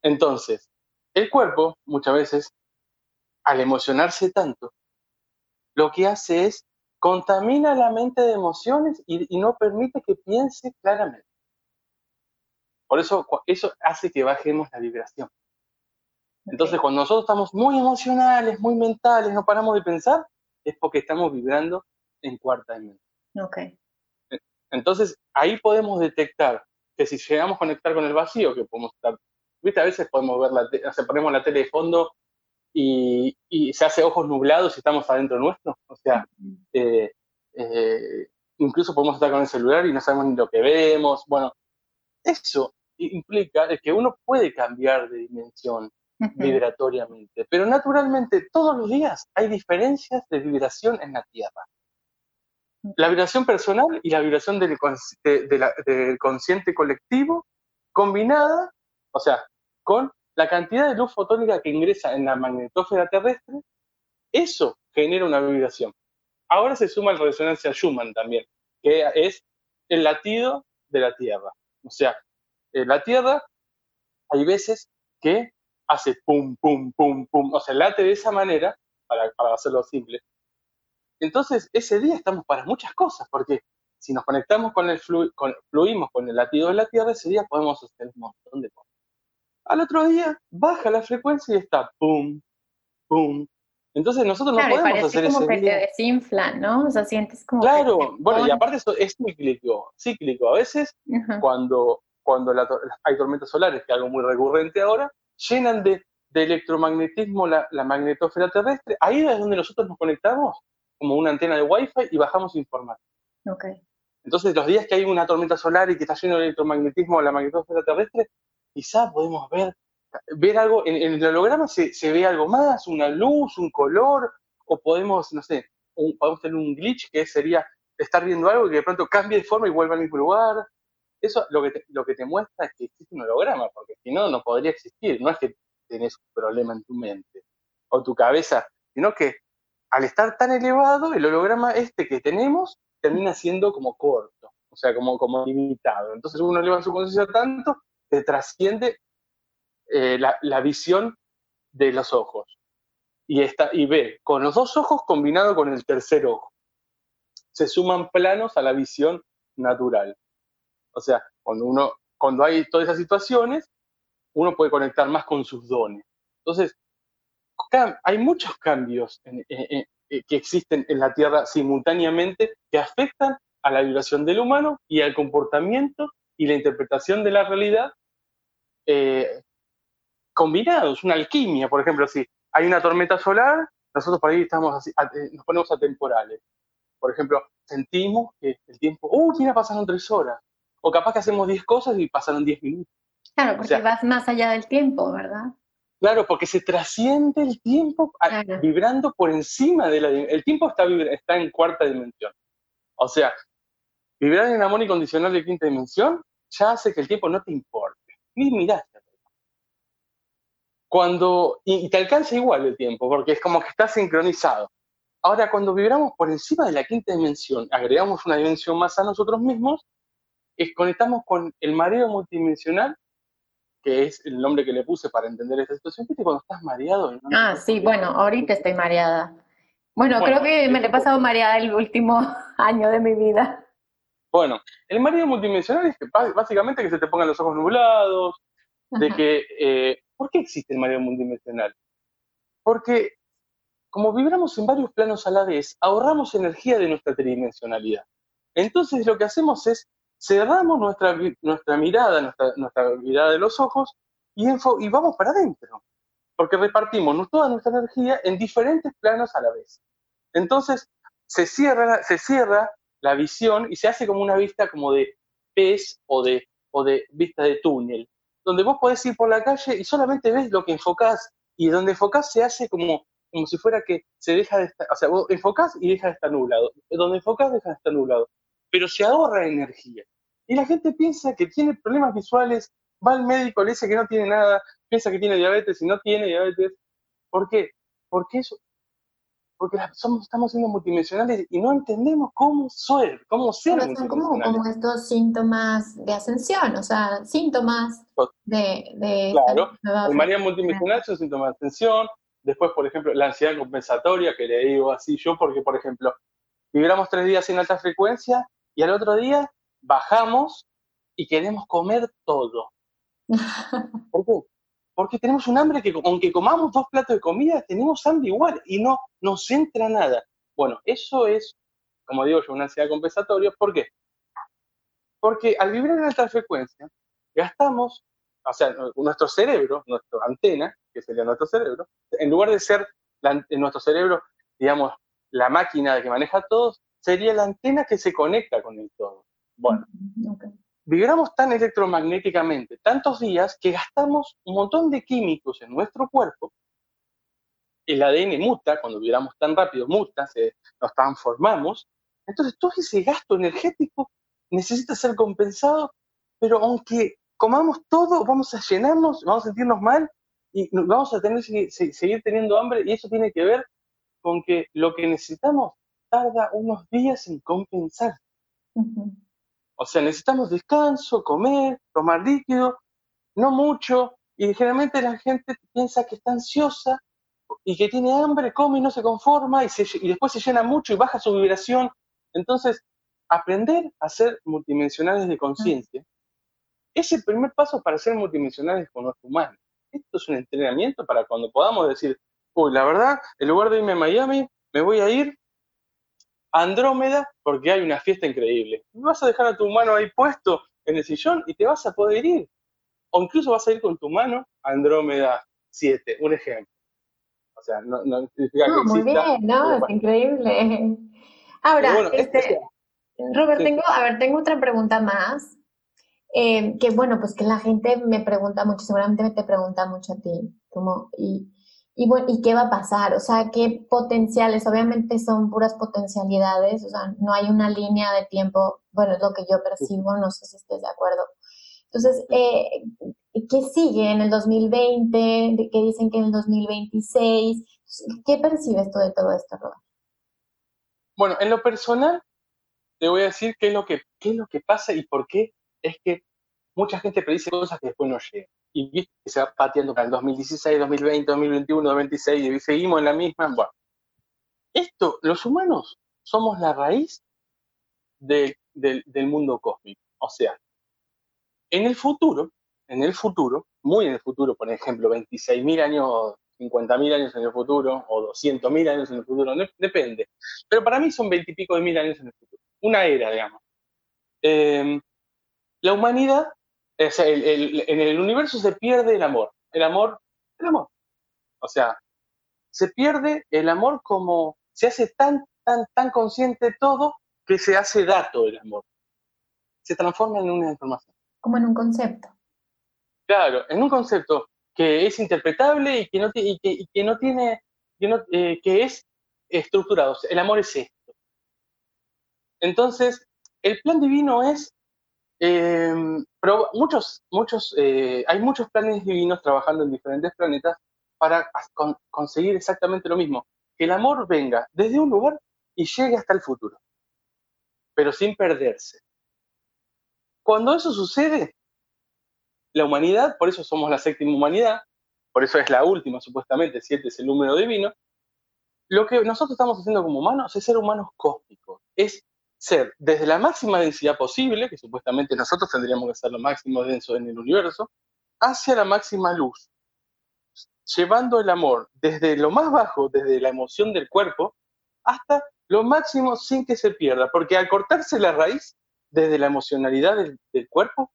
Entonces, el cuerpo, muchas veces, al emocionarse tanto, lo que hace es contamina la mente de emociones y, no permite que piense claramente. Por eso eso hace que bajemos la vibración. Entonces, cuando nosotros estamos muy emocionales, muy mentales, no paramos de pensar, es porque estamos vibrando en cuarta dimensión. Okay. Entonces, ahí podemos detectar que si llegamos a conectar con el vacío, que podemos estar, viste, a veces podemos ver la, o sea, ponemos la tele de fondo y, se hace ojos nublados y estamos adentro nuestro. O sea, eh, eh, incluso podemos estar con el celular y no sabemos ni lo que vemos. Bueno, eso implica que uno puede cambiar de dimensión vibratoriamente, pero naturalmente todos los días hay diferencias de vibración en la Tierra. La vibración personal y la vibración del, del consciente colectivo combinada, o sea, con la cantidad de luz fotónica que ingresa en la magnetósfera terrestre, eso genera una vibración. Ahora se suma la resonancia Schumann también, que es el latido de la Tierra. O sea, eh, la Tierra hay veces que hace pum, pum, pum, pum, o sea, late de esa manera, para, hacerlo simple. Entonces, ese día estamos para muchas cosas, porque si nos conectamos con el fluimos con el latido de la Tierra, ese día podemos hacer un montón de cosas. Al otro día baja la frecuencia y está pum, pum. Entonces nosotros no podemos hacer como ese que te desinflan, ¿no? O sea, sientes como Claro, bueno, y aparte eso es cíclico, cíclico. A veces cuando, cuando hay tormentas solares, que es algo muy recurrente ahora, llenan de, electromagnetismo la, la magnetosfera terrestre. Ahí es donde nosotros nos conectamos como una antena de Wi-Fi y bajamos información. Okay. Entonces, los días que hay una tormenta solar y que está lleno de electromagnetismo la magnetosfera terrestre, quizá podemos ver, ver algo, en, el holograma se, ve algo más, una luz, un color, o podemos, no sé, podemos tener un glitch que sería estar viendo algo y que de pronto cambie de forma y vuelva al mismo lugar. Eso lo que, te, lo que te muestra es que existe un holograma, porque si no, no podría existir. No es que tenés un problema en tu mente o tu cabeza, sino que al estar tan elevado, el holograma este que tenemos termina siendo como corto, o sea, como, como limitado. Entonces uno eleva su conciencia tanto que trasciende eh, la, visión de los ojos. Y, está, y ve con los dos ojos combinado con el tercer ojo. Se suman planos a la visión natural. O sea, cuando, uno, cuando hay todas esas situaciones, uno puede conectar más con sus dones. Entonces, hay muchos cambios que existen en la Tierra simultáneamente que afectan a la vibración del humano y al comportamiento y la interpretación de la realidad eh, combinados, una alquimia, por ejemplo, si hay una tormenta solar, nosotros por ahí estamos así, eh, nos ponemos atemporales. Por ejemplo, sentimos que el tiempo, ¡uh! Mira, pasaron tres horas. O capaz que hacemos diez cosas y pasaron diez minutos. Claro, porque vas más allá del tiempo, ¿verdad? Claro, porque se trasciende el tiempo vibrando por encima de la... El tiempo está, está en cuarta dimensión. O sea, vibrar en amor incondicional de quinta dimensión ya hace que el tiempo no te importe, ni miraste. Cuando, y, te alcanza igual el tiempo, porque es como que está sincronizado. Ahora, cuando vibramos por encima de la quinta dimensión, agregamos una dimensión más a nosotros mismos, es, conectamos con el mareo multidimensional, que es el nombre que le puse para entender esta situación. ¿Viste cuando estás mareado? ah, sí, bueno, ahorita estoy mareada. Bueno, creo que me le he pasado mareada el último [LAUGHS] año de mi vida. Bueno, el mareo multidimensional es que básicamente que se te pongan los ojos nublados, de que... Eh, ¿Por qué existe el mareo multidimensional? Porque como vibramos en varios planos a la vez, ahorramos energía de nuestra tridimensionalidad. Entonces lo que hacemos es cerramos nuestra, nuestra mirada, nuestra, nuestra mirada de los ojos y, y vamos para adentro, porque repartimos toda nuestra energía en diferentes planos a la vez. Entonces se cierra, se cierra la visión y se hace como una vista como de pez o de, o de vista de túnel, donde vos podés ir por la calle y solamente ves lo que enfocás y donde enfocás se hace como como si fuera que se deja de estar, o sea, vos enfocás y deja de estar nublado. Donde enfocás deja de estar nublado. Pero se ahorra energía. Y la gente piensa que tiene problemas visuales, va al médico, le dice que no tiene nada, piensa que tiene diabetes y no tiene diabetes. ¿Por qué? Porque eso, porque somos, estamos siendo multidimensionales y no entendemos cómo ser, cómo ser son como, como, estos síntomas de ascensión, o sea, síntomas de... de claro, el María multidimensional son síntomas de ascensión, Después, por ejemplo, la ansiedad compensatoria, que le digo así yo, porque, por ejemplo, vibramos tres días en alta frecuencia y al otro día bajamos y queremos comer todo. [LAUGHS] ¿Por qué? Porque tenemos un hambre que, aunque comamos dos platos de comida, tenemos hambre igual y no nos entra nada. Bueno, eso es, como digo yo, una ansiedad compensatoria. ¿Por qué? Porque al vibrar en alta frecuencia, gastamos o sea, nuestro cerebro, nuestra antena, que sería nuestro cerebro, en lugar de ser en nuestro cerebro, digamos, la máquina que maneja todo, sería la antena que se conecta con el todo. Bueno, vibramos tan electromagnéticamente tantos días que gastamos un montón de químicos en nuestro cuerpo. El ADN muta, cuando vibramos tan rápido, muta, nos transformamos. Entonces, todo ese gasto energético necesita ser compensado, pero aunque comamos todo, vamos a llenarnos, vamos a sentirnos mal y vamos a tener seguir teniendo hambre y eso tiene que ver con que lo que necesitamos tarda unos días en compensar. O sea, necesitamos descanso, comer, tomar líquido, no mucho, y generalmente la gente piensa que está ansiosa y que tiene hambre, come y no se conforma y, y después se llena mucho y baja su vibración. Entonces, aprender a ser multidimensionales de conciencia es el primer paso para ser multidimensionales con nuestro humano. Esto es un entrenamiento para cuando podamos decir, uy, la verdad, en lugar de irme a Miami, me voy a ir Andrómeda porque hay una fiesta increíble. Vas a dejar a tu humano ahí puesto en el sillón y te vas a poder ir. O incluso vas a ir con tu mano a Andrómeda 7, un ejemplo. O sea, no, no significa que Muy bien, no, es increíble. Ahora, este, Robert, tengo, a ver, tengo otra pregunta más. Eh, que bueno, pues que la gente me pregunta mucho, seguramente te pregunta mucho a ti, como, y, y bueno, ¿y qué va a pasar? O sea, ¿qué potenciales? Obviamente son puras potencialidades, o sea, no hay una línea de tiempo, bueno, es lo que yo percibo, no sé si estés de acuerdo. Entonces, eh, ¿qué sigue en el 2020? ¿Qué dicen que en el 2026? ¿Qué percibes tú de todo esto, Robert? Bueno, en lo personal, te voy a decir qué es lo que, qué es lo que pasa y por qué es que mucha gente predice cosas que después no llegan. Y viste que se va pateando para el 2016, 2020, 2021, 2026 y seguimos en la misma. Bueno, esto, los humanos somos la raíz del mundo cósmico. O sea, en el futuro, en el futuro, muy en el futuro, por ejemplo, 26.000 años, 50.000 años en el futuro, o 200.000 años en el futuro, depende. Pero para mí son 20 y pico de mil años en el futuro. Una era, digamos. Eh, la humanidad, en el universo se pierde el amor. El amor, el amor. O sea, se pierde el amor como se hace tan, tan, tan consciente todo que se hace dato el amor. Se transforma en una información. Como en un concepto. Claro, en un concepto que es interpretable y que no, y que, no tiene, que, no, eh, que es estructurado. el amor es esto. Entonces, el plan divino es Em, pero muchos, muchos, eh, hay muchos planes divinos trabajando en diferentes planetas para conseguir exactamente lo mismo, que el amor venga desde un lugar y llegue hasta el futuro, pero sin perderse. Cuando eso sucede, la humanidad, por eso somos la séptima humanidad, por eso es la última supuestamente, siete es el número divino, lo que nosotros estamos haciendo como humanos es ser humanos cósmicos, es ser desde la máxima densidad posible, que supuestamente nosotros tendríamos que ser lo máximo denso en el universo, hacia la máxima luz, llevando el amor desde lo más bajo, desde la emoción del cuerpo, hasta lo máximo sin que se pierda, porque al cortarse la raíz desde la emocionalidad del, cuerpo,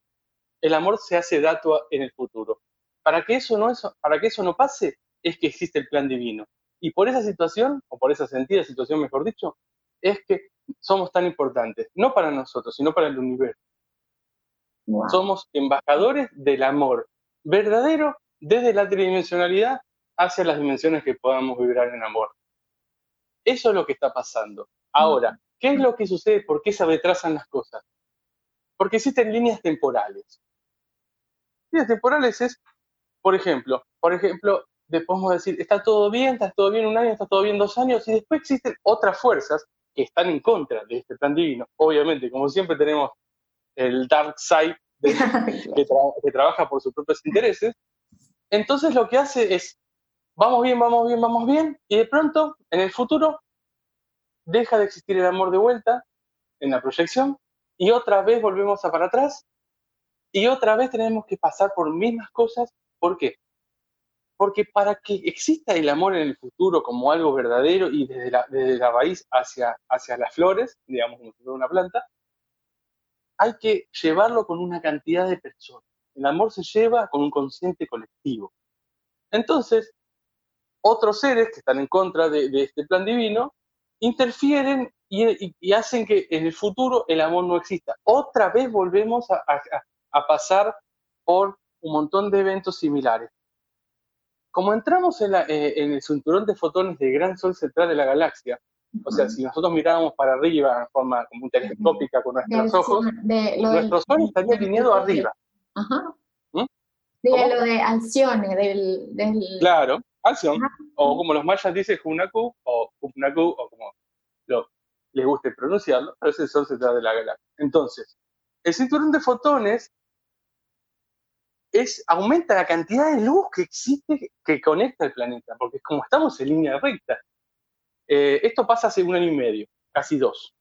el amor se hace dato en el futuro. Para que, eso no para que eso no pase, es que existe el plan divino. Y por esa situación, o por esa sentida situación, mejor dicho, es que somos tan importantes, no para nosotros, sino para el universo. Somos embajadores del amor verdadero desde la tridimensionalidad hacia las dimensiones que podamos vibrar en amor. Eso es lo que está pasando. Ahora, ¿qué es lo que sucede? ¿Por qué se retrasan las cosas? Porque existen líneas temporales. Líneas temporales es, por ejemplo, por ejemplo, podemos decir, está todo bien, está todo bien un año, está todo bien dos años, y después existen otras fuerzas que están en contra de este plan divino. Obviamente, como siempre tenemos el dark side [LAUGHS] que, trabaja por sus propios intereses. Entonces lo que hace es, vamos bien, vamos bien, vamos bien, y de pronto, en el futuro, deja de existir el amor de vuelta en la proyección, y otra vez volvemos a para atrás, y otra vez tenemos que pasar por mismas cosas. ¿Por qué? Porque para que exista el amor en el futuro como algo verdadero y desde la, desde la raíz hacia, hacia las flores, digamos como una planta, hay que llevarlo con una cantidad de personas. El amor se lleva con un consciente colectivo. Entonces, otros seres que están en contra de, este plan divino interfieren y, hacen que en el futuro el amor no exista. Otra vez volvemos a pasar por un montón de eventos similares como entramos eh, en, el cinturón de fotones del gran sol central de la galaxia, o sea, si nosotros miráramos para arriba en forma como telescópica con nuestros ojos, nuestro sol estaría alineado arriba. Ajá. ¿Mm? De lo de Alcione, del, Claro, Alcione, o como los mayas dicen, Hunaku, o Hunaku, o como lo, les guste pronunciarlo, pero es el sol central de la galaxia. Entonces, el cinturón de fotones es, aumenta la cantidad de luz que existe que conecta el planeta, porque como estamos en línea recta. Eh, esto pasa hace un año y medio, casi dos.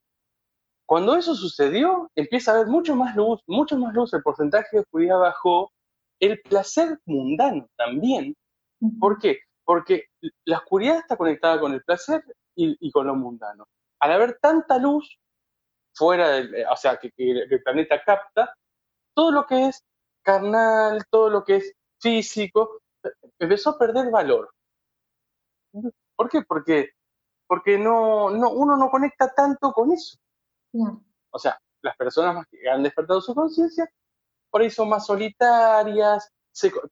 Cuando eso sucedió, empieza a haber mucho más luz, mucho más luz, el porcentaje de oscuridad bajó, el placer mundano también. ¿Por qué? Porque la oscuridad está conectada con el placer y, con lo mundano. Al haber tanta luz fuera del, o sea, que el planeta capta, todo lo que es carnal, todo lo que es físico, empezó a perder valor. ¿Por qué? Porque, porque no, no, uno no conecta tanto con eso. O sea, las personas que han despertado su conciencia, por ahí son más solitarias,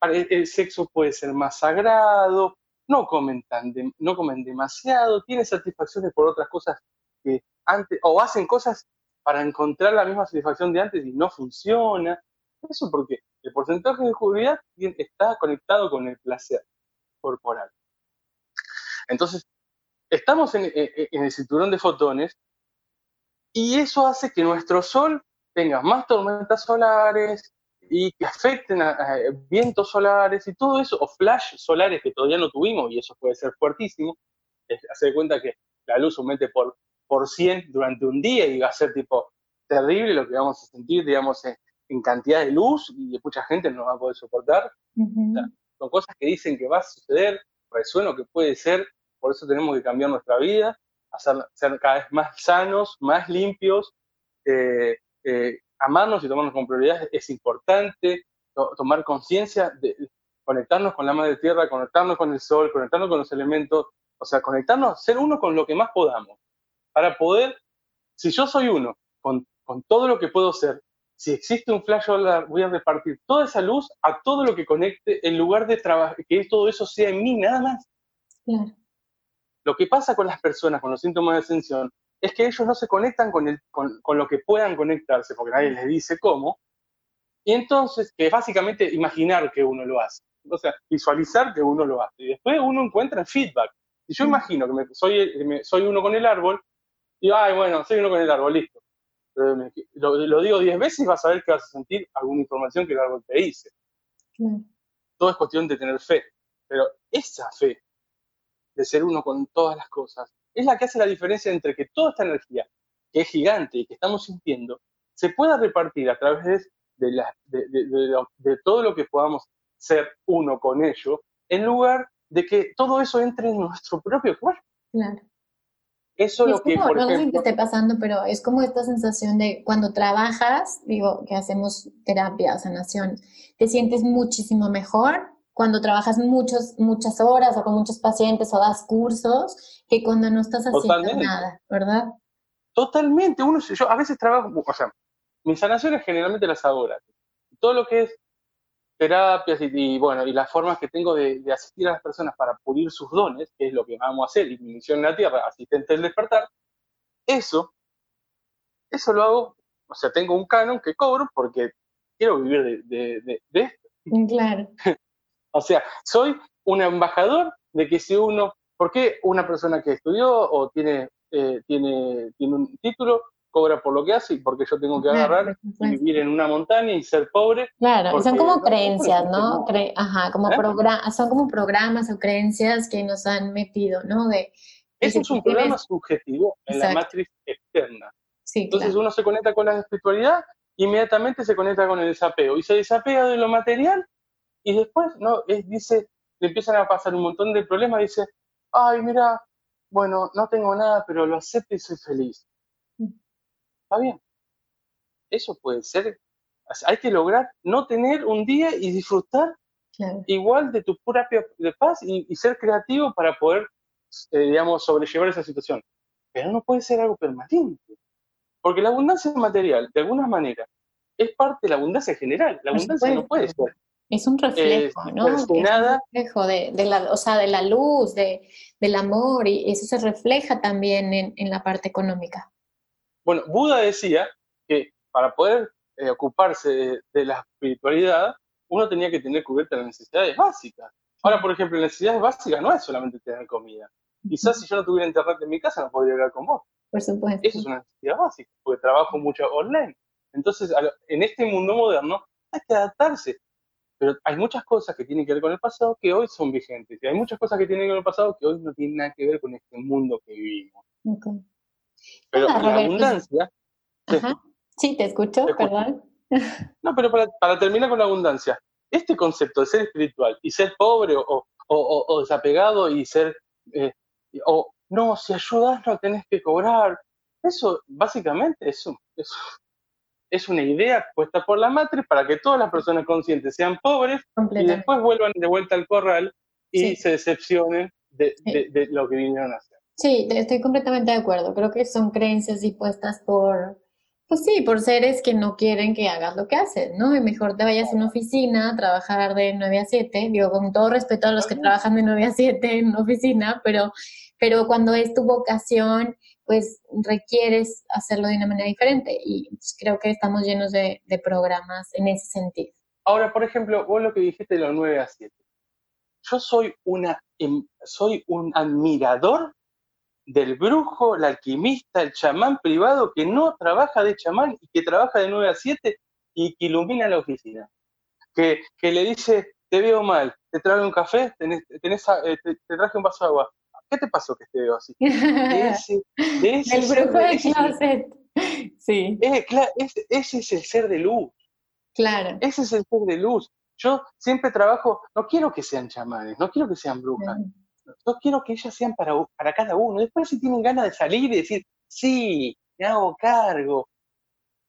el sexo puede ser más sagrado, no comen, no comen demasiado, tienen satisfacciones por otras cosas que antes, o hacen cosas para encontrar la misma satisfacción de antes y no funciona. Eso porque el porcentaje de oscuridad está conectado con el placer corporal. Entonces, estamos en, el cinturón de fotones y eso hace que nuestro Sol tenga más tormentas solares y que afecten a, vientos solares y todo eso, o flash solares que todavía no tuvimos, y eso puede ser fuertísimo. Hacer cuenta que la luz aumente por, por 100 durante un día y va a ser tipo terrible lo que vamos a sentir, digamos, en, en cantidad de luz y mucha gente no va a poder soportar. son cosas que dicen que va a suceder, resueno que puede ser, por eso tenemos que cambiar nuestra vida, hacer, ser cada vez más sanos, más limpios, eh, eh, amarnos y tomarnos con prioridad es importante, tomar conciencia de conectarnos con la madre tierra, conectarnos con el sol, conectarnos con los elementos, o sea, conectarnos, ser uno con lo que más podamos, para poder, si yo soy uno, con, con todo lo que puedo ser, si existe un flash solar, voy a repartir toda esa luz a todo lo que conecte en lugar de que todo eso sea en mí nada más. Lo que pasa con las personas con los síntomas de ascensión es que ellos no se conectan con, el, con, con lo que puedan conectarse, porque nadie les dice cómo, y entonces, que es básicamente imaginar que uno lo hace, o sea, visualizar que uno lo hace, y después uno encuentra feedback. Y yo imagino que me, soy, soy uno con el árbol, y ay, bueno, soy uno con el árbol, listo. Lo, digo diez veces y vas a ver que vas a sentir alguna información que el árbol te dice. Todo es cuestión de tener fe. Pero esa fe de ser uno con todas las cosas es la que hace la diferencia entre que toda esta energía, que es gigante y que estamos sintiendo, se pueda repartir a través de, la, de, de, todo lo que podamos ser uno con ello, en lugar de que todo eso entre en nuestro propio cuerpo. Claro. Eso es lo que, por no ejemplo, sé te esté pasando, pero es como esta sensación de cuando trabajas, digo, que hacemos terapia, sanación, te sientes muchísimo mejor cuando trabajas muchos, muchas horas o con muchos pacientes o das cursos que cuando no estás haciendo nada, ¿verdad? Totalmente. Uno, yo a veces trabajo, o sea, mis sanaciones generalmente las hago gratis. Todo lo que es terapias y, bueno, y las formas que tengo de, asistir a las personas para pulir sus dones, que es lo que vamos a hacer, y mi misión en la Tierra, asistente del despertar, eso, eso lo hago, o sea, tengo un canon que cobro porque quiero vivir de, esto. Claro. [LAUGHS] o sea, soy un embajador de que si uno, ¿por qué una persona que estudió o tiene, eh, tiene, tiene un título cobra por lo que hace y porque yo tengo que agarrar y vivir en una montaña y ser pobre. Claro, son como creencias, ¿no? Ajá, como ¿Eh? son como programas o creencias que nos han metido, ¿no? De, Eso es un programa subjetivo en la matriz externa. Sí, Entonces uno se conecta con la espiritualidad, inmediatamente se conecta con el desapego y se desapega de lo material y después no dice, le empiezan a pasar un montón de problemas, dice, ay, mira, bueno, no tengo nada, pero lo acepto y soy feliz está bien. Eso puede ser. Hay que lograr no tener un día y disfrutar igual de tu propia de paz y, ser creativo para poder, eh, digamos, sobrellevar esa situación. Pero no puede ser algo permanente. Porque la abundancia material, de alguna manera, es parte de la abundancia general. La abundancia no puede ser. Es un reflejo, ¿no? Es un reflejo de, la, o sea, de la luz, de, del amor, y eso se refleja también en, en la parte económica. Bueno, Buda decía que para poder eh, ocuparse de, la espiritualidad, uno tenía que tener cubiertas las necesidades básicas. Ahora, por ejemplo, necesidades básicas no es solamente tener comida. Quizás si yo no tuviera internet en mi casa no podría hablar con vos. Por supuesto. Eso es una necesidad básica, porque trabajo mucho online. Entonces, en este mundo moderno hay que adaptarse. Pero hay muchas cosas que tienen que ver con el pasado que hoy son vigentes. Y hay muchas cosas que tienen que ver con el pasado que hoy no tienen nada que ver con este mundo que vivimos. Pero la abundancia. Sí, te escucho, perdón. [LAUGHS] No, pero para, terminar con la abundancia, este concepto de ser espiritual y ser pobre o, desapegado y ser. Eh, o no, si ayudas no tenés que cobrar. Eso básicamente es, es, una idea puesta por la matriz para que todas las personas conscientes sean pobres y después vuelvan de vuelta al corral y se decepcionen de, de, lo que vinieron a hacer. Sí, estoy completamente de acuerdo. Creo que son creencias impuestas por, pues sí, por seres que no quieren que hagas lo que haces, ¿no? Y mejor te vayas a una oficina a trabajar de 9 a 7, digo, con todo respeto a los que trabajan de 9 a 7 en una oficina, pero, pero cuando es tu vocación, pues requieres hacerlo de una manera diferente y pues, creo que estamos llenos de, de programas en ese sentido. Ahora, por ejemplo, vos lo que dijiste de los 9 a 7. Yo soy, una, em, soy un admirador del brujo, el alquimista, el chamán privado que no trabaja de chamán y que trabaja de 9 a 7 y que ilumina la oficina. Que, que le dice, te veo mal, te traigo un café, tenés, eh, te, traje un vaso de agua. ¿Qué te pasó que te veo así? [LAUGHS] ese, el brujo de closet. [LAUGHS] Sí. ese, ese es el ser de luz. Claro. Ese es el ser de luz. Yo siempre trabajo, no quiero que sean chamanes, no quiero que sean brujas, yo quiero que ellas sean para, para cada uno. Después si tienen ganas de salir y decir, sí, me hago cargo,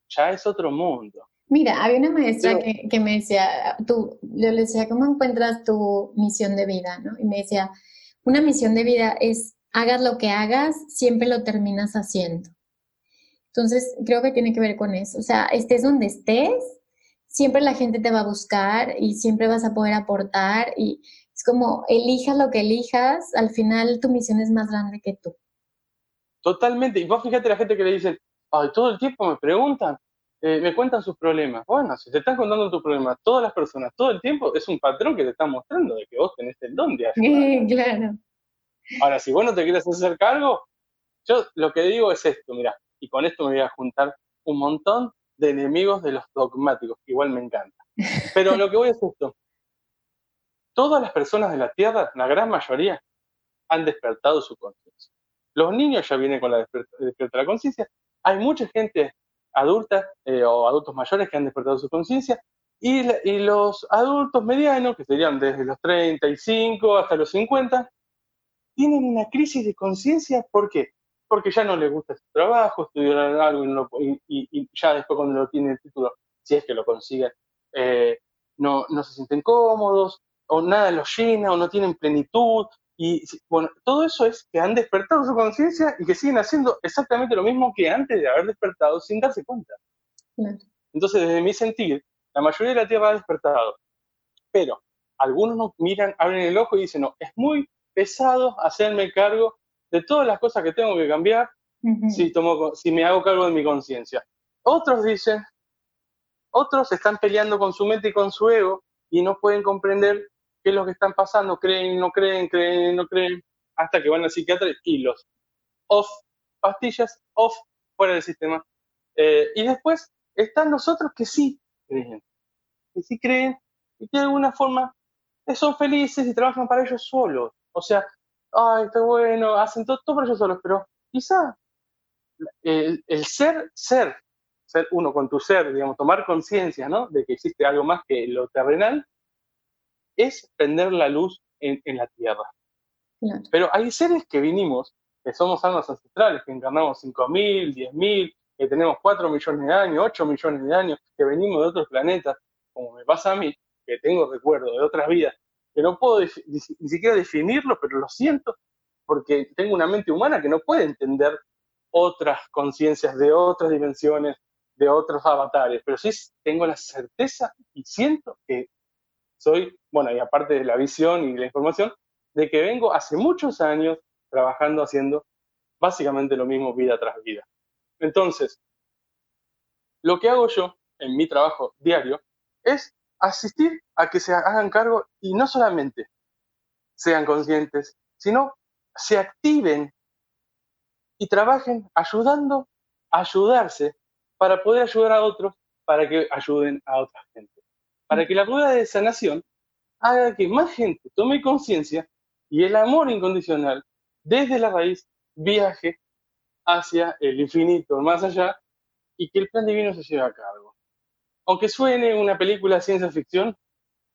ya es otro mundo. Mira, había una maestra que, que, me decía, tú, yo le decía, ¿cómo encuentras tu misión de vida? ¿no? Y me decía, una misión de vida es, hagas lo que hagas, siempre lo terminas haciendo. Entonces, creo que tiene que ver con eso. O sea, estés donde estés, siempre la gente te va a buscar y siempre vas a poder aportar y es como elijas lo que elijas, al final tu misión es más grande que tú. Totalmente. Y vos fíjate la gente que le dicen, ay, todo el tiempo me preguntan, eh, me cuentan sus problemas. Bueno, si te están contando tus problemas todas las personas, todo el tiempo, es un patrón que te están mostrando de que vos tenés el don de ayudar. [LAUGHS] claro. Ahora, si vos no te quieres hacer cargo, yo lo que digo es esto, mira, y con esto me voy a juntar un montón de enemigos de los dogmáticos, igual me encanta. Pero lo que voy a es esto. Todas las personas de la Tierra, la gran mayoría, han despertado su conciencia. Los niños ya vienen con la desperta de la conciencia. Hay mucha gente adulta eh, o adultos mayores que han despertado su conciencia y, y, los adultos medianos, que serían desde los 35 hasta los 50, tienen una crisis de conciencia. ¿Por qué? Porque ya no les gusta su trabajo, estudiar algo y, ya después cuando lo tienen el título, si es que lo consiguen, eh, no, no se sienten cómodos, o nada los llena, o no tienen plenitud, y bueno, todo eso es que han despertado su conciencia y que siguen haciendo exactamente lo mismo que antes de haber despertado sin darse cuenta. Entonces, desde mi sentir, la mayoría de la Tierra ha despertado. Pero algunos nos miran, abren el ojo y dicen, no, es muy pesado hacerme cargo de todas las cosas que tengo que cambiar si, tomo, si me hago cargo de mi conciencia. Otros dicen, otros están peleando con su mente y con su ego y no pueden comprender qué es lo que están pasando, creen, no creen, creen, no creen, hasta que van al psiquiatra y los off, pastillas off, fuera del sistema. Eh, y después están los otros que sí creen, que sí creen y que de alguna forma son felices y trabajan para ellos solos. O sea, ay, está bueno, hacen todo, todo para ellos solos, pero quizá el, el, ser, ser, ser uno con tu ser, digamos, tomar conciencia, ¿no? De que existe algo más que lo terrenal, es prender la luz en, la tierra. Pero hay seres que vinimos, que somos almas ancestrales, que encarnamos 5.000, 10.000, que tenemos 4 millones de años, 8 millones de años, que venimos de otros planetas, como me pasa a mí, que tengo recuerdos de otras vidas, que no puedo ni siquiera definirlo, pero lo siento, porque tengo una mente humana que no puede entender otras conciencias de otras dimensiones, de otros avatares, pero sí tengo la certeza y siento que soy, bueno, y aparte de la visión y la información, de que vengo hace muchos años trabajando haciendo básicamente lo mismo vida tras vida. Entonces, lo que hago yo en mi trabajo diario es asistir a que se hagan cargo y no solamente sean conscientes, sino se activen y trabajen ayudando a ayudarse para poder ayudar a otros para que ayuden a otra gente para que la rueda de sanación haga que más gente tome conciencia y el amor incondicional desde la raíz viaje hacia el infinito, más allá, y que el plan divino se lleve a cargo. Aunque suene una película ciencia ficción,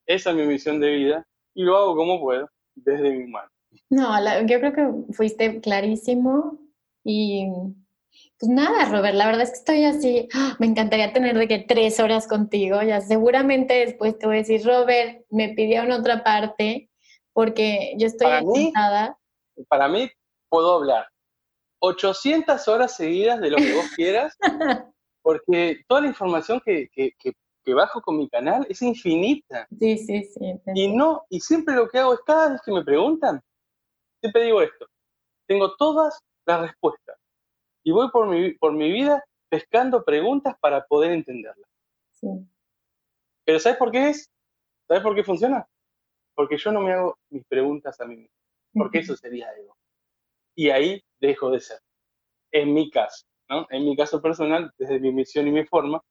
esa es mi misión de vida y lo hago como puedo, desde mi mano. No, yo creo que fuiste clarísimo y pues nada, Robert, la verdad es que estoy así, ¡ah! me encantaría tener de que tres horas contigo, ya seguramente después te voy a decir, Robert, me pidieron otra parte porque yo estoy para para mí puedo hablar 800 horas seguidas de lo que vos quieras, [LAUGHS] porque toda la información que, que, que, bajo con mi canal es infinita. Sí, sí, sí. Y no, y siempre lo que hago es cada vez que me preguntan, siempre digo esto, tengo todas las respuestas y voy por mi, por mi vida pescando preguntas para poder entenderlas. Sí. Pero ¿sabes por qué es? ¿Sabes por qué funciona? Porque yo no me hago mis preguntas a mí mismo, porque eso sería ego. Y ahí dejo de ser. En mi caso, ¿no? En mi caso personal, desde mi misión y mi forma,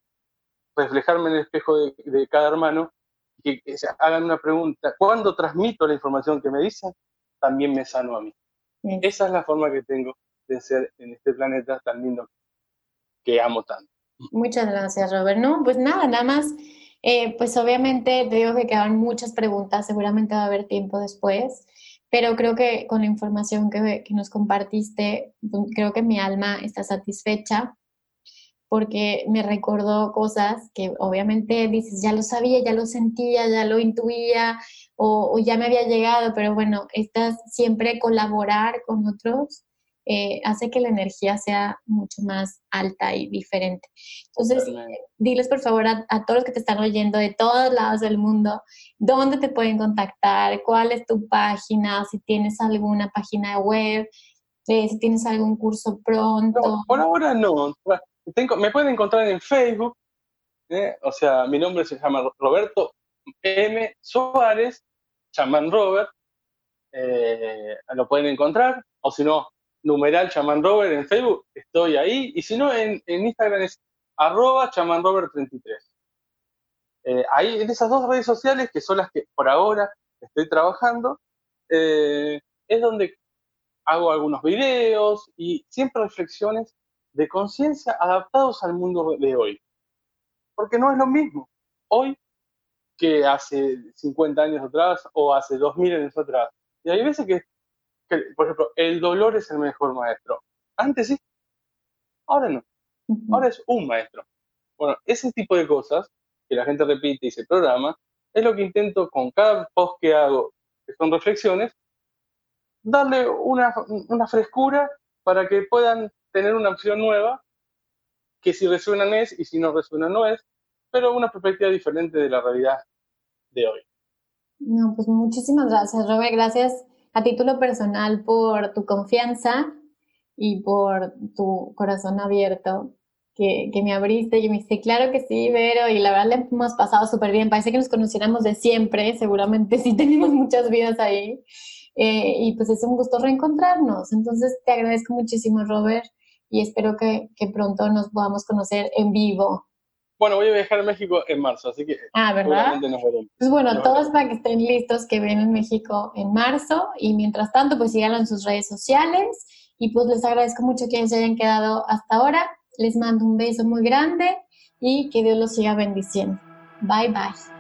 reflejarme en el espejo de, cada hermano y que, se hagan una pregunta. Cuando transmito la información que me dicen, también me sano a mí. Esa es la forma que tengo de ser en este planeta tan lindo que amo tanto. Muchas gracias, Robert. No, pues nada, nada más. Eh, pues obviamente te digo que quedan muchas preguntas, seguramente va a haber tiempo después, pero creo que con la información que, que nos compartiste, pues, creo que mi alma está satisfecha porque me recordó cosas que obviamente dices, ya lo sabía, ya lo sentía, ya lo intuía o, o ya me había llegado, pero bueno, estás siempre colaborar con otros eh, hace que la energía sea mucho más alta y diferente. Entonces, diles por favor a, todos los que te están oyendo de todos lados del mundo, dónde te pueden contactar, cuál es tu página, si tienes alguna página web, Eh, si tienes algún curso pronto. por ahora no. me pueden encontrar en Facebook. ¿eh? O sea, mi nombre se llama Roberto M. Suárez, chamán Robert. Lo pueden encontrar. O si no, numeral chamán Robert en Facebook. Estoy ahí. Y si no, en, Instagram es arroba chamanrobert33. ahí en esas dos redes sociales, que son las que por ahora estoy trabajando, es donde hago algunos videos y siempre reflexiones de conciencia adaptados al mundo de hoy. Porque no es lo mismo hoy que hace 50 años atrás o hace 2000 años atrás. Y hay veces que, por ejemplo, el dolor es el mejor maestro. Antes sí, ahora no. Ahora es un maestro. Bueno, ese tipo de cosas que la gente repite y se programa, es lo que intento con cada post que hago, que son reflexiones, darle una, una frescura para que puedan tener una opción nueva, que si resuena es y si no resuena no es, pero una perspectiva diferente de la realidad de hoy. No, pues muchísimas gracias, Robert. Gracias a título personal por tu confianza y por tu corazón abierto que, que me abriste y me dijiste, claro que sí, Vero, y la verdad le hemos pasado súper bien. Parece que nos conociéramos de siempre, seguramente [LAUGHS] sí tenemos muchas vidas ahí. Eh, y pues es un gusto reencontrarnos. Entonces te agradezco muchísimo, Robert, y espero que, que, pronto nos podamos conocer en vivo. Bueno, voy a viajar a México en marzo, así que ah, ¿verdad? nos veremos. Pues bueno, todos para que estén listos que ven en México en marzo y mientras tanto pues síganlo en sus redes sociales y pues les agradezco mucho que se hayan quedado hasta ahora. Les mando un beso muy grande y que Dios los siga bendiciendo. Bye bye.